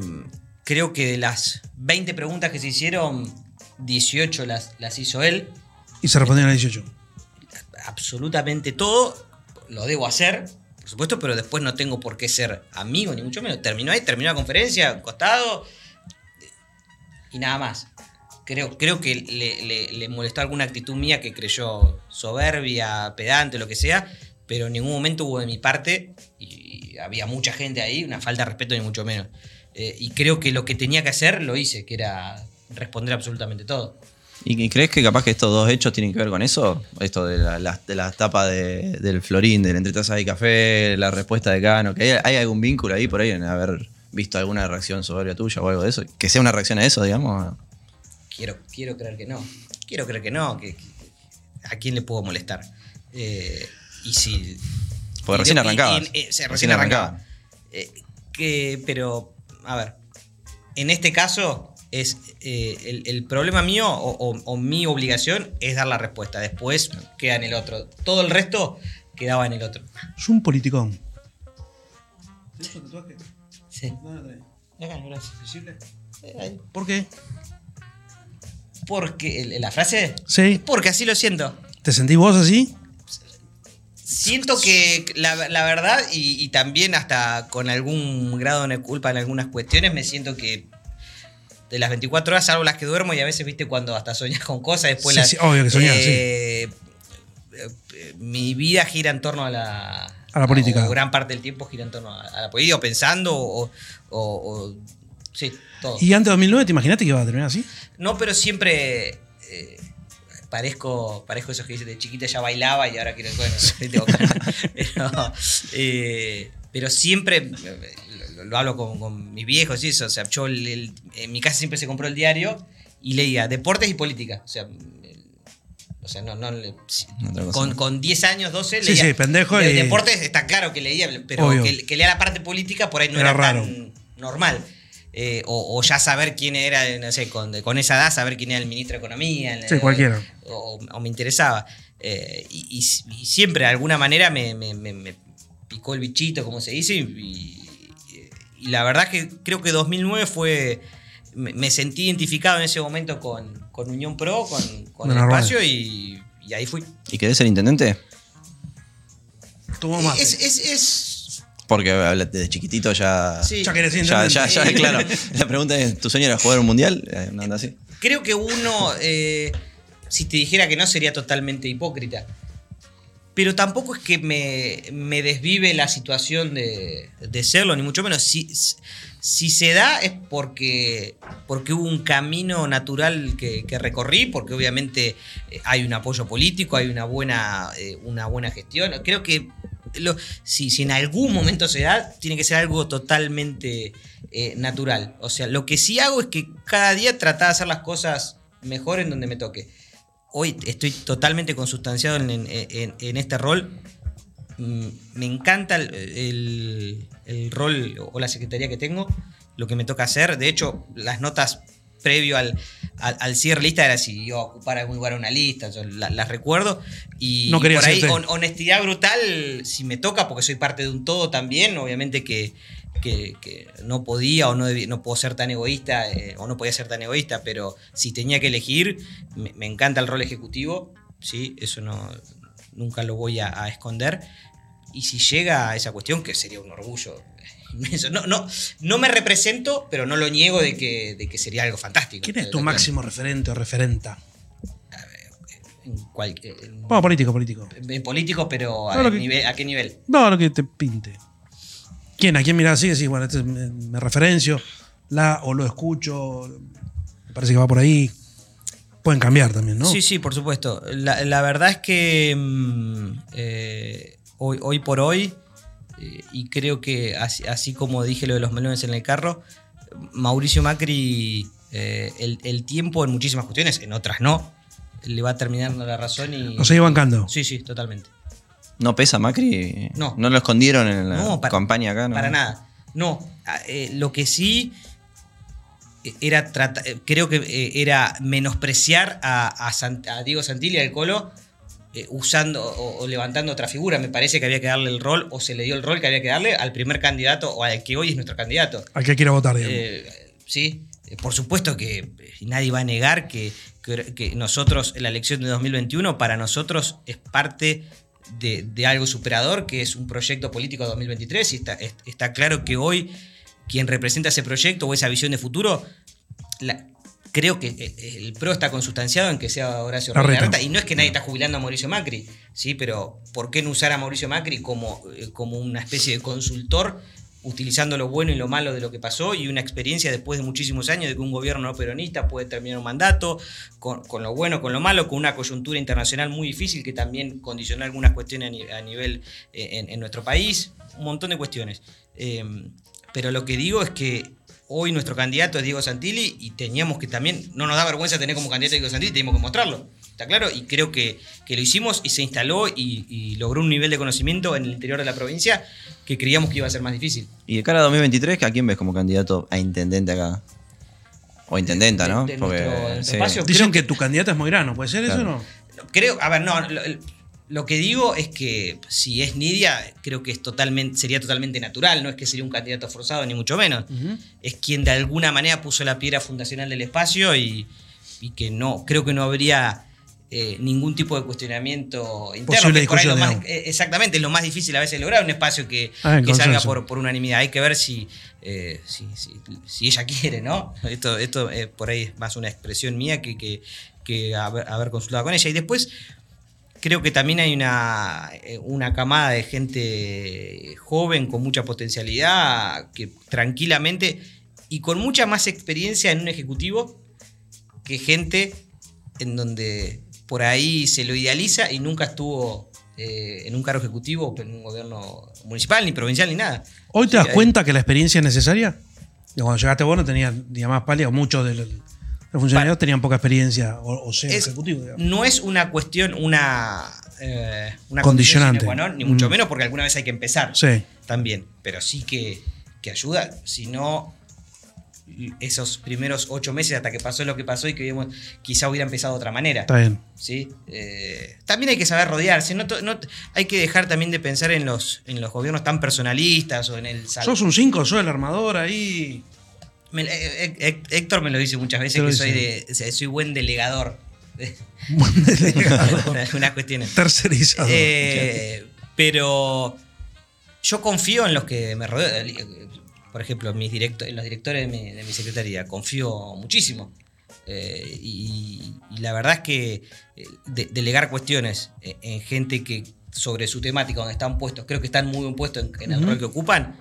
creo que de las 20 preguntas que se hicieron, 18 las, las hizo él. Y se respondieron a 18. absolutamente todo, lo debo hacer, por supuesto, pero después no tengo por qué ser amigo, ni mucho menos. Terminó ahí, terminó la conferencia, costado, y nada más. Creo, creo que le molestó alguna actitud mía que creyó soberbia, pedante, lo que sea, pero en ningún momento hubo de mi parte, y había mucha gente ahí, una falta de respeto, ni mucho menos. Eh, y creo que lo que tenía que hacer lo hice, que era responder absolutamente todo. ¿Y crees que capaz que estos dos hechos tienen que ver con eso? Esto de la, la- de la tapa de- del Florín, del entretaza y café, la respuesta de Cano, que hay, hay algún vínculo ahí por ahí en haber visto alguna reacción soberbia tuya o algo de eso. Que sea una reacción a eso, digamos. Quiero, quiero creer que no. Quiero creer que no. Que, que- ¿A quién le puedo molestar? Eh, y si. Porque y recién eh, sí, Recién recién arrancaba. arrancaba. Eh, que, pero, a ver. En este caso, es eh, el, el problema mío o, o- o mi obligación es dar la respuesta. Después queda en el otro. Todo el resto quedaba en el otro. Es un politicón. ¿Tienes un tatuaje? Sí. ¿Dónde tenés? Acá, gracias. ¿Visible? Ahí. ¿Por qué? Porque la frase. Sí. Porque así lo siento. ¿Te sentís vos así? Siento que la, la verdad, y, y también hasta con algún grado de culpa en algunas cuestiones, me siento que de las 24 horas, salvo las que duermo, y a veces, viste, cuando hasta soñas con cosas, después Sí, las. sí, obvio que soñás, eh, eh, Mi vida gira en torno a la. A la política. o gran parte del tiempo gira en torno a, a la política, o pensando, o. o- o- sí, todo. ¿Y antes de 2009 te imaginaste que iba a terminar así? No, pero siempre eh, parezco, parezco esos que dicen de chiquita ya bailaba y ahora quiero. Bueno, ganas. pero, eh, pero siempre eh, lo, lo hablo con, con mis viejos y eso. O sea, yo el- el- en mi casa siempre se compró el diario y leía deportes y política. O sea, el- o sea, no, no con, con 10 años, 12, Sí, leía. sí, pendejo de- y- Deportes está claro que leía, pero que, que lea la parte política por ahí no Era era, raro. tan normal. Eh, o, o ya saber quién era, no sé, con, con esa edad, saber quién era el ministro de Economía. el- Sí, cualquiera. O, o me interesaba. Eh, y, y- y siempre, de alguna manera, me- me- me picó el bichito, como se dice. Y, la verdad que creo que 2009 fue. Me, me sentí identificado en ese momento con, con Unión Pro, con, con el espacio y, y ahí fui. ¿Y querés ser intendente? Tuvo más. Es, es, es- Porque desde chiquitito ya. sí. Ya querés ser Ya, intendente. ya, ya, claro. La pregunta es: ¿tu sueño era jugar un mundial? Eh, Una onda así. Creo que uno, eh, si te dijera que no, sería totalmente hipócrita. Pero tampoco es que me, me desvive la situación de, de serlo, ni mucho menos. Si, si se da es porque, porque hubo un camino natural que, recorrí, porque obviamente eh, hay un apoyo político, hay una buena, eh, una buena gestión. Creo que lo- si, si en algún momento se da, tiene que ser algo totalmente eh, natural. O sea, lo que sí hago es que cada día tratar de hacer las cosas mejor en donde me toque. Hoy estoy totalmente consustanciado en, en- en- en este rol. Mm, Me encanta el, el- el rol o la secretaría que tengo, lo que me toca hacer. De hecho, las notas previo al, al, al cierre lista era si iba a ocupar algún lugar en una lista, yo la- las recuerdo. Y, No y por ahí, honestidad brutal, si me toca, porque soy parte de un todo también, obviamente que, que- que no podía o no, debí- no puedo ser tan egoísta, eh, o no podía ser tan egoísta, pero si tenía que elegir, me, me encanta el rol ejecutivo, ¿sí? eso no, nunca lo voy a, a esconder. Y si llega a esa cuestión, que sería un orgullo inmenso. No, no, no me represento, pero no lo niego de que, de que sería algo fantástico. ¿Quién es tu máximo referente o referenta? En, cual- en- Bueno, político, político. en político, pero ¿a, que- nivel- ¿a qué nivel? No, lo que te pinte. ¿Quién? ¿A quién mirás así? Decís, bueno, este me, me referencio, la o lo escucho, me parece que va por ahí. Pueden cambiar también, ¿no? Sí, sí, por supuesto. La, la verdad es que mm, eh, hoy, hoy por hoy, eh, y creo que así, así como dije lo de los melones en el carro, Mauricio Macri, eh, el, el tiempo en muchísimas cuestiones, en otras no, le va a terminar dando la razón y... Lo sigue bancando. Sí, sí, totalmente. ¿No pesa Macri? No. ¿No lo escondieron en la No, para- campaña acá? ¿no? Para nada. No, eh, lo que sí eh, era trata- eh, creo que eh, era menospreciar a, a a Diego Santilli, al Colo, eh, usando o, o levantando otra figura. Me parece que había que darle el rol, o se le dio el rol que había que darle al primer candidato, o al que hoy es nuestro candidato. Al que quiera votar, digamos. Eh, sí, eh, por supuesto que nadie va a negar que, que- que nosotros, la elección de 2021, para nosotros es parte de, de algo superador, que es un proyecto político de 2023, y está, es- está claro que hoy quien representa ese proyecto o esa visión de futuro, la- creo que eh, el PRO está consustanciado en que sea Horacio. Larreta, y no es que nadie está jubilando a Mauricio Macri, ¿sí? pero ¿por qué no usar a Mauricio Macri como, eh, como una especie de consultor utilizando lo bueno y lo malo de lo que pasó y una experiencia después de muchísimos años de que un gobierno no peronista puede terminar un mandato, con, con lo bueno, con lo malo, con una coyuntura internacional muy difícil que también condicionó algunas cuestiones a, ni- a nivel eh, en, en nuestro país, un montón de cuestiones. Eh, pero lo que digo es que hoy nuestro candidato es Diego Santilli y teníamos que también, no nos da vergüenza tener como candidato a Diego Santilli, teníamos que mostrarlo. ¿Está claro? Y creo que, que lo hicimos y se instaló y, y logró un nivel de conocimiento en el interior de la provincia que creíamos que iba a ser más difícil. Y de cara a 2023, ¿a quién ves como candidato a intendente acá? O intendenta, ¿no? De- de nuestro- de nuestro sí. espacio. Dicen creo que tu candidato es Moirano, ¿puede ser eso o no? Creo, a ver, no, lo, que digo es que si es Nidia, creo que es totalmente, sería totalmente natural, no es que sería un candidato forzado, ni mucho menos. Es quien de alguna manera puso la piedra fundacional del espacio y, y que no, creo que no habría eh, ningún tipo de cuestionamiento interno. Posible que por ahí lo más- eh, exactamente, es lo más difícil a veces lograr un espacio que, Ah, que salga por, por unanimidad. Hay que ver si, eh, si, si- si ella quiere, ¿no? Esto, esto eh, por ahí es más una expresión mía que, que, que haber, haber consultado con ella. Y después creo que también hay una, una camada de gente joven con mucha potencialidad que tranquilamente y con mucha más experiencia en un ejecutivo que gente en donde por ahí se lo idealiza y nunca estuvo eh, en un cargo ejecutivo, en un gobierno municipal, ni provincial, ni nada. ¿Hoy te das cuenta que la experiencia es necesaria? Cuando llegaste vos no tenías, digamos, más pálida, muchos de los, funcionarios tenían poca experiencia, o, o sea, Es- ejecutivo, digamos. no es una cuestión, una, eh, una Condicionante. condición ni mucho Mm. menos porque alguna vez hay que empezar Sí. también. Pero sí que, que ayuda, si no esos primeros ocho meses hasta que pasó lo que pasó y que vimos, quizá hubiera empezado de otra manera. Está bien. ¿sí? Eh, también hay que saber rodearse. No, hay que dejar también de pensar en los, en los gobiernos tan personalistas o en el sal- Sos un 5, sos el armador ahí. Me- eh, eh, Héctor me lo dice muchas veces que soy, de, soy buen delegador. Buen delegado. Algunas cuestiones. Tercerizado. Eh, pero yo confío en los que me rodean. Por ejemplo, mis directo- en los directores de mi, de mi secretaría. Confío muchísimo. Eh, y, y la verdad es que eh, de- delegar cuestiones en, en gente que sobre su temática donde están puestos, creo que están muy bien puestos en, en el rol que ocupan,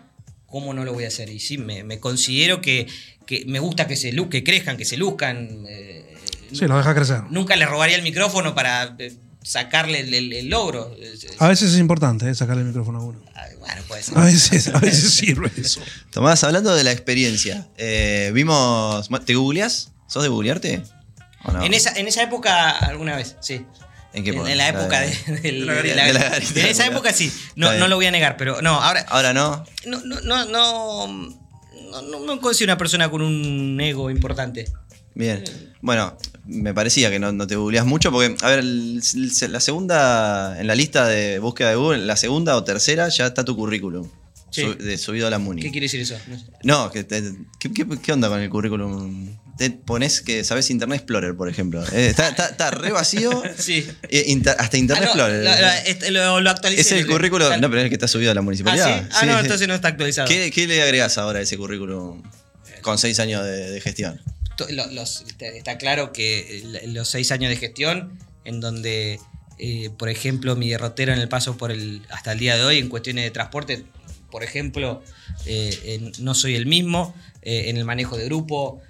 ¿cómo no lo voy a hacer? Y sí, me, me considero que, que me gusta que se lu- que crezcan, que se luzcan. eh, Sí, lo deja crecer. Nunca le robaría el micrófono para eh, sacarle el, el- el logro. A veces es importante eh, sacarle el micrófono a uno. Bueno, puede ser. A veces, a veces sirve eso. Tomás, hablando de la experiencia, eh, vimos. ¿Te googleás? ¿Sos de googlearte? ¿O no? En, esa, en esa época, alguna vez, sí. ¿En qué En, época? en la época de, de- del- la de garita. la- De la garita En esa época sí. No, no lo voy a negar, pero no, ahora. Ahora no. No, no, no, no, no, no me considero una persona con un ego importante. Bien. Bueno, me parecía que no, no te googleás mucho porque, a ver, la segunda, en la lista de búsqueda de Google, la segunda o tercera ya está tu currículum. Sí. de subido a la Muni. ¿Qué quiere decir eso? No que te- ¿qué, qué, qué onda con el currículum? Te pones que sabes Internet Explorer, por ejemplo. Eh, está, está- está re vacío. Sí. Inter- hasta Internet Ah, no, Explorer. lo, lo- este, lo- lo actualicé. es el currículum. tal- No, pero es el que está subido a la Ah, municipalidad. ¿sí? Ah, Sí, no, entonces no está actualizado. ¿Qué, qué le agregás ahora a ese currículum con seis años de, de gestión? Está claro que el- los seis años de gestión, en donde, eh, por ejemplo, mi derrotero en el paso por el hasta el día de hoy en cuestiones de transporte, por ejemplo, eh, no soy el mismo eh, en el manejo de grupo,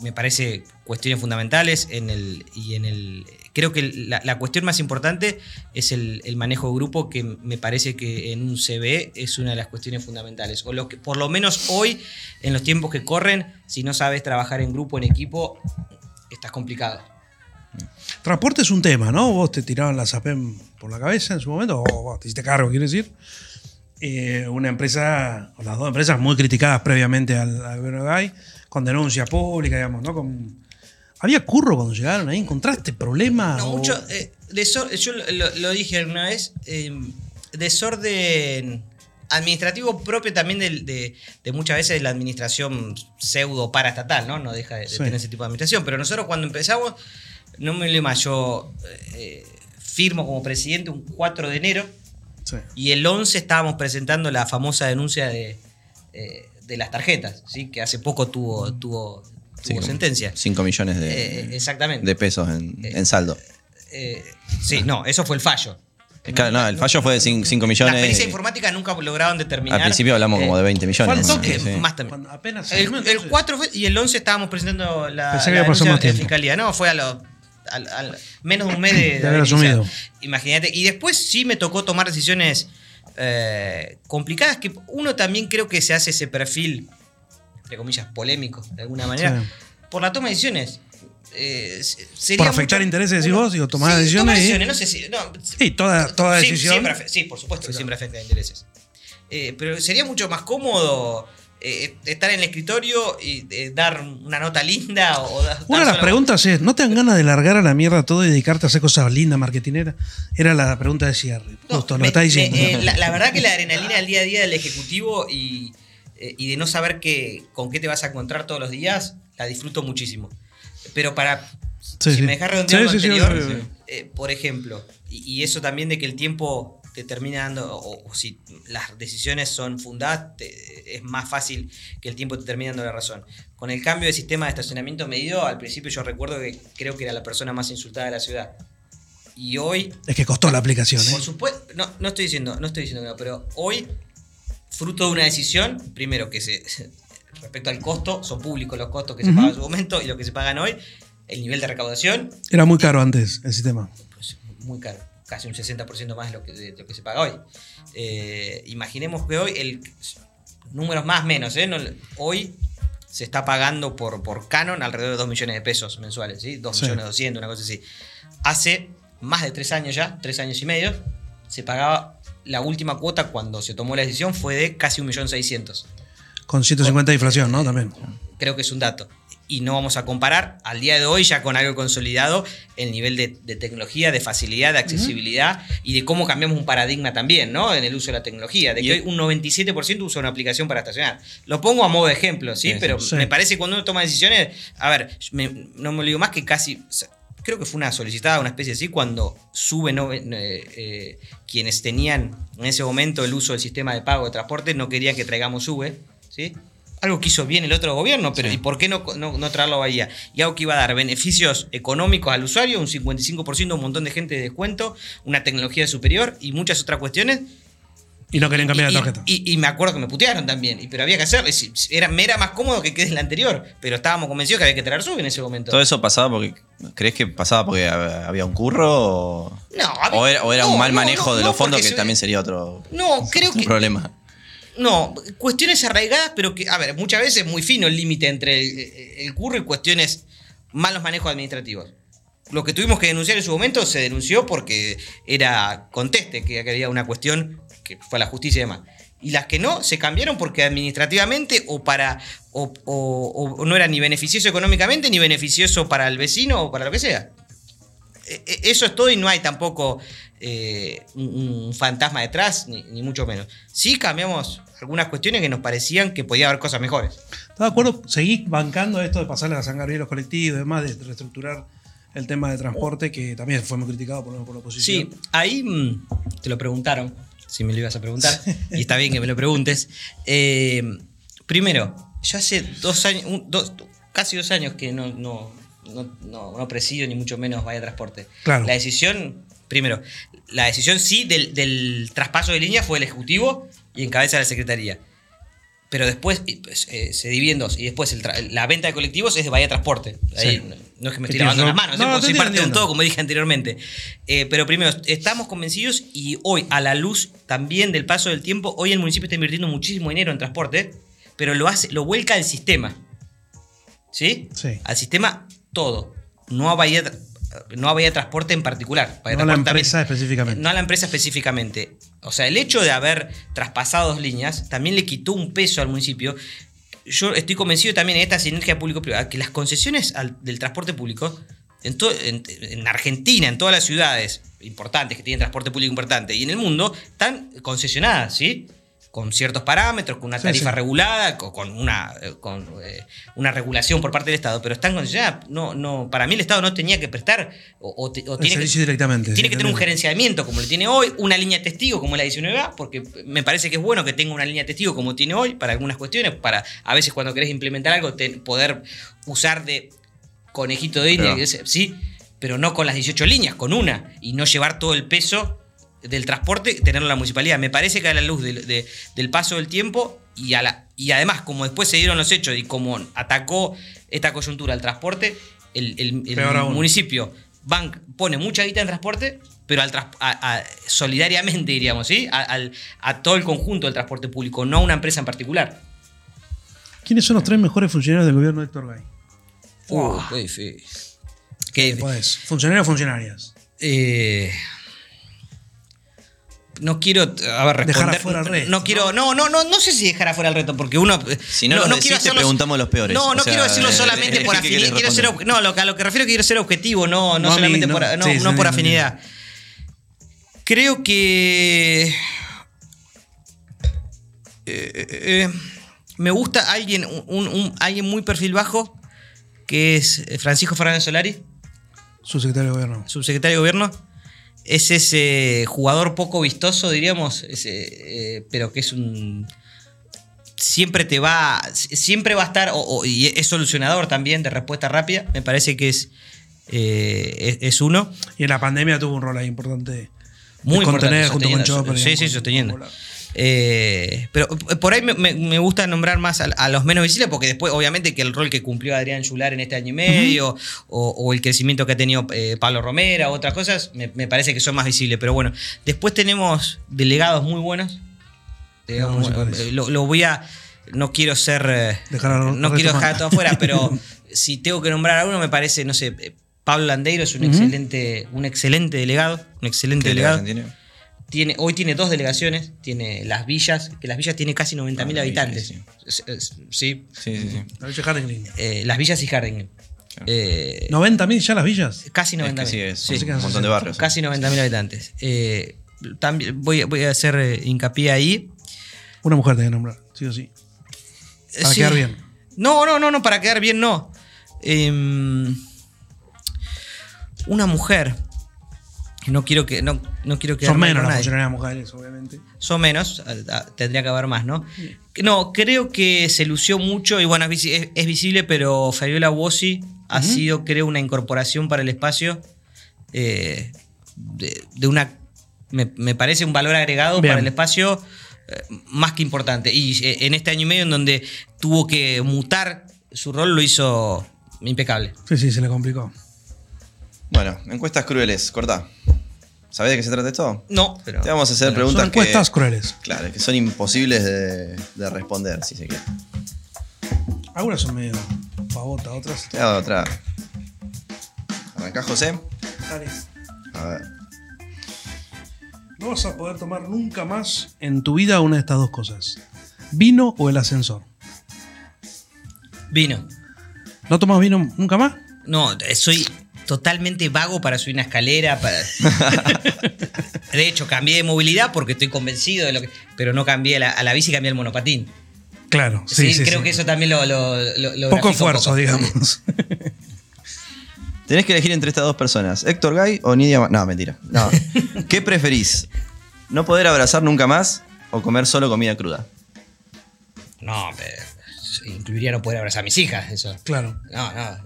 me parece cuestiones fundamentales en el y en el creo que la, la cuestión más importante es el, el manejo de grupo que me parece que en un CV es una de las cuestiones fundamentales o lo que por lo menos hoy en los tiempos que corren si no sabes trabajar en grupo en equipo estás complicado Transporte es un tema, ¿no? Vos te tiraban la SAPEM por la cabeza en su momento, o vos te hiciste cargo, quiero decir. Eh, una empresa, o las dos empresas muy criticadas previamente al, al gobierno de Gay, con denuncia pública, digamos, ¿no? Con, ¿Había curro cuando llegaron ahí? ¿Encontraste problemas? No, o- mucho. eh, yo lo, dije alguna vez. eh, desorden administrativo propio también de, de muchas veces de la administración pseudo paraestatal, ¿no? No deja de, de Sí. tener ese tipo de administración. Pero nosotros cuando empezamos, no me lo más, yo eh, firmo como presidente un 4 de enero Sí. y el 11 estábamos presentando la famosa denuncia de, eh, de las tarjetas, ¿sí? Que hace poco tuvo, tuvo, tuvo como sentencia. 5 millones Eh, de, exactamente. de pesos en, en saldo. Eh, sí, no, eso fue el fallo. Claro, no, el fallo fue de 5 La millones. pericia y- informática nunca lograron determinar. Al principio hablamos como eh, de 20 millones. Faltó Sí. Más también. Cuando apenas El, el entonces- 4 fue- y el 11 estábamos presentando la, Pensé que la de fiscalía. No, fue a lo, al- al- menos de un mes de, de haber haber asumido. Imagínate. Y después sí me tocó tomar decisiones eh, complicadas que uno también creo que se hace ese perfil, entre comillas, polémico, de alguna manera, Sí. por la toma de decisiones. Eh, se- sería Por afectar mucho- intereses, decís vos, digo, tomar sí, decisiones tomar y- decisiones, no sé si. no, Sí, toda, toda Sí, decisión. siempre afe- sí, por supuesto que siempre afecta a intereses. Eh, pero sería mucho más cómodo eh, estar en el escritorio y eh, dar una nota linda o, dar Una de las preguntas es, ¿no te dan ganas de largar a la mierda todo y dedicarte a hacer cosas lindas, marketineras? Era la pregunta de cierre. No, Justo, lo me- está diciendo. me- eh, la, la verdad que la adrenalina del día a día del ejecutivo y, eh, y de no saber qué, con qué te vas a encontrar todos los días, la disfruto muchísimo. Pero para. Sí, si sí. me dejas redondear lo sí, sí, anterior, eh, por ejemplo, y, y eso también de que el tiempo te termina dando, o, o si las decisiones son fundadas, te- es más fácil que el tiempo te termine dando la razón. Con el cambio de sistema de estacionamiento medido, al principio yo recuerdo que creo que era la persona más insultada de la ciudad. Y hoy Es que costó la aplicación, ¿eh? por supuesto, no, no estoy diciendo, no estoy diciendo que no, pero hoy, fruto de una decisión, primero que se, respecto al costo, son públicos los costos que se Ujú. pagan en su momento y lo que se pagan hoy, el nivel de recaudación, Era muy caro antes el sistema. pues muy caro, casi un 60% más de lo que, de lo que se paga hoy. Eh, imaginemos que hoy, el números más menos, ¿eh? No- hoy se está pagando por, por Canon alrededor de 2 millones de pesos mensuales, ¿sí? 2 Sí. millones 200, una cosa así. Hace más de 3 años ya, 3 años y medio, se pagaba la última cuota cuando se tomó la decisión fue de casi 1.600.000. Con 150 de inflación, ¿no? También. Creo que es un dato. Y no vamos a comparar al día de hoy ya con algo consolidado el nivel de, de tecnología, de facilidad, de accesibilidad y de cómo cambiamos un paradigma también, ¿no? En el uso de la tecnología. De Y que hoy un 97% usa una aplicación para estacionar. Lo pongo a modo de ejemplo, ¿sí? Sí, Pero sí. me parece que cuando uno toma decisiones, a ver, me- no me olvido más que casi, creo que fue una solicitada, una especie así, cuando sube no, eh, eh, quienes tenían en ese momento el uso del sistema de pago de transporte, no querían que traigamos sube, ¿sí? Algo que hizo bien el otro gobierno, pero Sí. ¿y por qué no, no, no traerlo a Bahía? Y algo que iba a dar beneficios económicos al usuario, un 55%, un montón de gente de descuento, una tecnología superior y muchas otras cuestiones. Y no querían cambiar y, la tarjeta. y- y me acuerdo que me putearon también, y- pero había que hacerlo. Era, me era más cómodo que quede en la anterior, pero estábamos convencidos que había que traer sub en ese momento. ¿Todo eso pasaba porque. ¿Crees que pasaba porque hab- había un curro? O, no, había- o era, o era no, un mal manejo no, de no, los fondos que se- también sería otro No, creo que. problema? No, cuestiones arraigadas, pero que, a ver, muchas veces es muy fino el límite entre el, el curro y cuestiones malos manejos administrativos. Lo que tuvimos que denunciar en su momento se denunció porque era conteste, que había una cuestión que fue a la justicia y demás. Y las que no, se cambiaron porque administrativamente o para. o, o- o no era ni beneficioso económicamente, ni beneficioso para el vecino o para lo que sea. E- e- Eso es todo y no hay tampoco eh, un, un fantasma detrás, ni, ni mucho menos. Sí cambiamos algunas cuestiones que nos parecían que podía haber cosas mejores. ¿Estás de acuerdo? ¿Seguís bancando esto de pasarle a San Gabriel los colectivos y demás, de reestructurar el tema de transporte, que también fue muy criticado por, por la oposición? Sí, ahí mm, te lo preguntaron, si me lo ibas a preguntar, y está bien que me lo preguntes. Eh, primero, yo hace dos años, un- dos- casi dos años que no, no, no, no- no presido ni mucho menos Vaya Transporte. Claro. La decisión, primero, la decisión sí del, del traspaso de línea fue el Ejecutivo y encabeza la Secretaría. Pero después pues, eh, se divide en dos. Y después el la venta de colectivos es de Bahía Transporte. Ahí Sí. no, no es que me estoy lavando las manos, no, ¿eh? no, soy parte de un todo, como dije anteriormente. Eh, pero primero, estamos convencidos y hoy, a la luz también del paso del tiempo, hoy el municipio está invirtiendo muchísimo dinero en transporte, pero lo, hace, lo vuelca al sistema. ¿Sí? Sí. Al sistema todo. No a Bahía, no a Bahía Transporte en particular. No a la empresa específicamente. No a la empresa específicamente. O sea, el hecho de haber traspasado dos líneas también le quitó un peso al municipio. Yo estoy convencido también en esta sinergia público-privada que las concesiones al- del transporte público en, to- en- en Argentina, en todas las ciudades importantes que tienen transporte público importante y en el mundo, están concesionadas, ¿sí? Con ciertos parámetros, con una tarifa sí. regulada, co- con, una, eh, con eh, una regulación por parte del Estado, pero están concesionadas. No, no, para mí el Estado no tenía que prestar o, o tiene que, directamente. tiene que tener un gerenciamiento como lo tiene hoy, una línea de testigo como la 19A, porque me parece que es bueno que tenga una línea de testigo como tiene hoy para algunas cuestiones, para a veces cuando querés implementar algo ten- poder usar de conejito de que es- sí, pero no con las 18 líneas, con una, y no llevar todo el peso del transporte, tenerlo en la municipalidad. Me parece que a la luz del- de- del paso del tiempo y, a la, y además, como después se dieron los hechos y como atacó esta coyuntura al transporte, el, el- municipio ban- pone mucha guita en transporte, pero al tras- a- a- solidariamente, diríamos, ¿sí? A, al- a todo el conjunto del transporte público, no a una empresa en particular. ¿Quiénes son los tres mejores funcionarios del gobierno de Héctor Gay? Uh, qué difícil. Qué difícil. Podés. ¿Funcionarios o funcionarias? Eh, no quiero, a ver, responder. Dejar afuera el resto, no quiero, no, no, no, no sé si dejar afuera el reto, porque uno. Si no los decís, te preguntamos los peores. No, no O sea, quiero decirlo eh, solamente por afinidad. Quiero ser, no, lo que, a lo que refiero quiero ser objetivo, no, no, No mí, solamente no. por, no, Sí, no sí, por afinidad. Creo que. eh, eh, eh, me gusta alguien, un, un- alguien muy perfil bajo, que es eh, Francisco Fernández Solari Su secretario de gobierno. subsecretario de gobierno, es ese jugador poco vistoso, diríamos, ese, eh, pero que es un. Siempre te va. Siempre va a estar. o- o- y es solucionador también de respuesta rápida. Me parece que es. eh, es, es uno. Y en la pandemia tuvo un rol ahí importante. Muy importante, junto con Chopper. Sí, digamos, sí, sosteniendo. Eh, pero por ahí me, me- me gusta nombrar más a, a los menos visibles, porque después, obviamente, que el rol que cumplió Adrián Yular en este año y medio, o, o el crecimiento que ha tenido eh, Pablo Romera, otras cosas, me, me parece que son más visibles. Pero bueno, después tenemos delegados muy buenos. Digamos, eh, lo, lo voy a. No quiero ser. eh, Dejar a no quiero dejar mal. todo afuera, pero si tengo que nombrar a uno, me parece, no sé. eh, Pablo Landeiro es un Ujú. excelente, un excelente delegado. Un excelente ¿Qué delegado. Tiene? Hoy tiene dos delegaciones, tiene Las Villas, que Las Villas tiene casi 90.000 Ah, habitantes. sí. Sí, Sí, sí, sí. Eh, Las Villas y Hardingen. Claro. Eh, 90.000 ya las villas. casi Es 90.000. que sí, es Sí, que un montón de 60. barrios. casi 90.000 habitantes. Eh, también voy, voy a hacer eh, hincapié ahí. Una mujer te que nombrar, sí o sí. Eh, Para sí. quedar bien. No, no, no, no, para quedar bien no. Em, una mujer. No quiero que. No, no quiero quedar Son menos las funcionarias mujeres, obviamente. Son menos, tendría que haber más, ¿no? No, creo que se lució mucho y bueno, es, visi- es- es visible, pero Fabiola Bossi ha sido, creo, una incorporación para el espacio eh, de, de una. Me, me parece un valor agregado Bien. para el espacio eh, más que importante. Y eh, en este año y medio, en donde tuvo que mutar su rol, lo hizo impecable. Sí, sí, se le complicó. Bueno, encuestas crueles, corta. ¿Sabés de qué se trata esto? No, pero. Te vamos a hacer Bueno, preguntas Son encuestas que, crueles. claro, que son imposibles de, de responder, si se quiere. Algunas son medio pavota, otras. Te hago otra. ¿Arrancás, José? Dale. A ver. No vas a poder tomar nunca más en tu vida una de estas dos cosas. Vino o el ascensor. Vino. ¿No tomas vino nunca más? No, eh, soy totalmente vago para subir una escalera. Para... de hecho, cambié de movilidad porque estoy convencido de lo que. Pero no cambié a la, a la bici, cambié al monopatín. Claro, Sí, sí, sí. creo sí. que eso también lo. lo, lo- lo Poco esfuerzo, poco. digamos. Tenés que elegir entre estas dos personas, Héctor Gay o Nidia... Ma- No, mentira. No. ¿Qué preferís? ¿No poder abrazar nunca más o comer solo comida cruda? No, pero incluiría no poder abrazar a mis hijas, eso. Claro. No, no.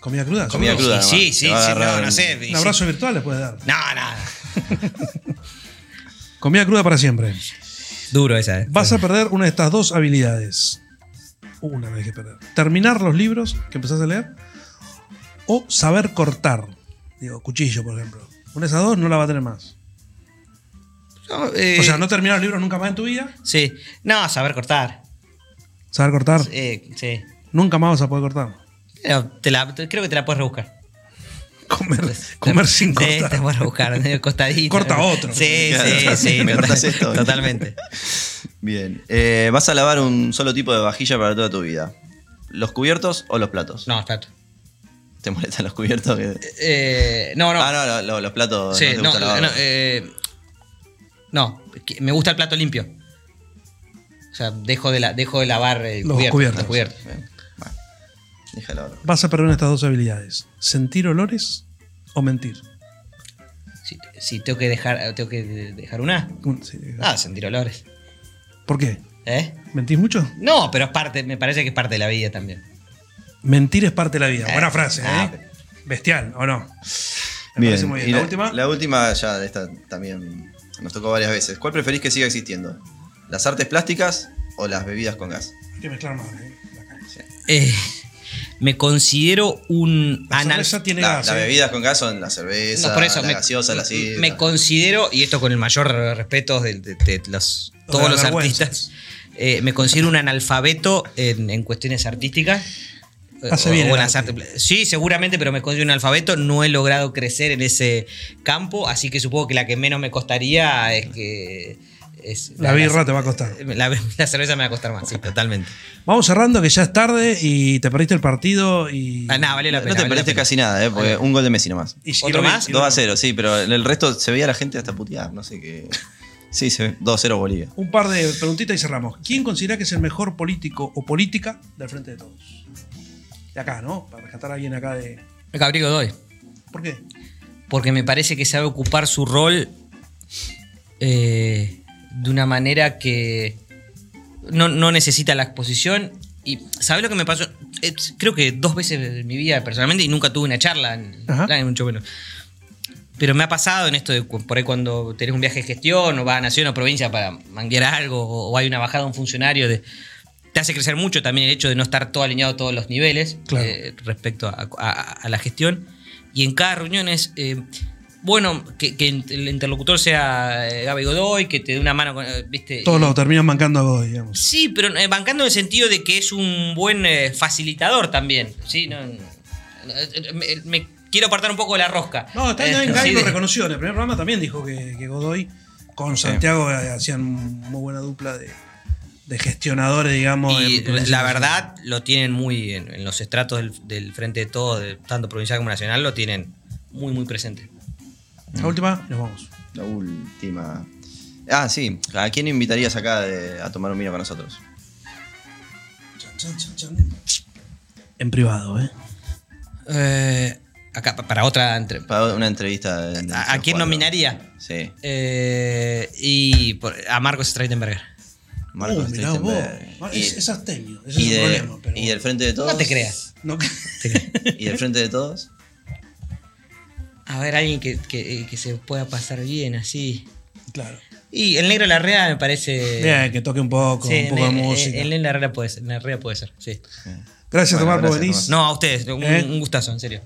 Comida cruda. Comida seguro. cruda. Sí, sí, sí, no, sé. Un abrazo virtual le puedes dar. sí. No, no. Comida cruda para siempre. Duro esa. eh. Vas a perder una de estas dos habilidades. Una vez que perder. Terminar los libros que empezás a leer o saber cortar. Digo, cuchillo, por ejemplo. Una de esas dos no la va a tener más. No, eh, O sea, no terminar los libros nunca más en tu vida. Sí. No, saber cortar. Saber cortar. Eh, sí. Nunca más vas a poder cortar. Pero te la- te- creo que te la puedes rebuscar. Comer, comer sin Sí, cortar. te puedes rebuscar, costadito. Corta otro. Sí, Claro. sí, sí. Me total- cortas esto. Totalmente. Bien. Eh, ¿Vas a lavar un solo tipo de vajilla para toda tu vida? ¿Los cubiertos o los platos? No, plato. ¿Te molestan los cubiertos? Eh, no, no. Ah, no, lo- lo- los platos Sí, no te no, gusta lavar. no, eh, no, me gusta el plato limpio. O sea, dejo de, la, dejo de lavar el Los cubierto, cubiertos. los cubiertos. Bien. Vas a perder una de estas dos habilidades. Sentir olores o mentir. Si, si tengo que dejar, tengo que dejar una. Un- sí. Ah, sentir olores. ¿Por qué? ¿Eh? ¿Mentís mucho? No, pero es parte, me parece que es parte de la vida también. Mentir es parte de la vida. Eh, Buena frase, ah, ¿eh? Bestial, ¿o no? Me parece muy bien. la, última. La última ya de esta también nos tocó varias veces. ¿Cuál preferís que siga existiendo? ¿Las artes plásticas o las bebidas con gas? Hay que mezclar más, ¿eh? Eh, me considero un La anal- cerveza tiene La- gas. Las ¿eh? bebidas con gas son la cerveza, No, por eso la me, gaseosa, la sidra. me considero, y esto con el mayor respeto de, de- de los, De todos los artistas, eh, me considero un analfabeto en, en cuestiones artísticas. Hace o bien arte. Sí, seguramente, pero me considero un alfabeto. No he logrado crecer en ese campo, así que supongo que la que menos me costaría es que. Es La birra te va a costar. La, la cerveza me va a costar más, sí, totalmente. Vamos cerrando, que ya es tarde y te perdiste el partido y. Ah, nada, vale la pena. No te vale perdiste casi nada, ¿eh? Porque un gol de Messi nomás. y si ¿Otro más? y lo 2 a vi. 0, sí, pero en el resto se veía la gente hasta putear, no sé qué. Sí, se ve. 2 a 0 Bolivia. Un par de preguntitas y cerramos. ¿Quién considera que es el mejor político o política del frente de todos? De acá, ¿no? Para rescatar a alguien acá de. Gabriel Godoy. ¿Por qué? porque me parece que sabe ocupar su rol eh, de una manera que no, no necesita la exposición. Y ¿sabes lo que me pasó? Eh, creo que dos veces en mi vida personalmente y nunca tuve una charla en, mucho menos. Pero me ha pasado en esto de por ahí cuando tenés un viaje de gestión o vas a nación o provincia para manguear algo o, o hay una bajada de un funcionario de, te hace crecer mucho también el hecho de no estar todo alineado a todos los niveles Claro. eh, respecto a, a- a la gestión. Y en cada reunión es, eh, bueno, que, que el interlocutor sea eh, Gaby Godoy, que te dé una mano con, eh, ¿viste? Todos lo terminan bancando a Godoy, digamos. Sí, pero eh, bancando en el sentido de que es un buen eh, facilitador también. ¿sí? No, me, me quiero apartar un poco de la rosca. No, está Eh, bien, Gaby sí, lo reconoció. En el primer programa también dijo que, que Godoy con Santiago eh, hacían muy buena dupla de, de gestionadores, digamos. Y en la, verdad lo tienen muy en, en los estratos del, del frente de todo, de, tanto provincial como nacional, lo tienen muy, muy presente. La última, y nos vamos. La última. Ah, sí. ¿A quién invitarías acá de- a tomar un vino con nosotros? En privado, ¿eh? Eh, acá, pa- para otra. entre- Para una entrevista. de- de ¿A, quién cuatro. nominaría? Sí. Eh, y por- a Marcos Streitenberger. Marcos Uh, mirá vos. Streitenberg. Y- Es, es astemio, ese y, es el de- problema. Pero y del frente de todos. No te creas. No- Y del frente de todos. A ver, alguien que, que- que se pueda pasar bien así. claro. Y el negro Larrea me parece. Bien, que toque un poco, Sí, un poco de el- música. El, el Larrea puede ser. Larrea puede ser, sí. Gracias, Bueno, Tomás, por venir. No, a ustedes, un, ¿Eh? un gustazo, en serio.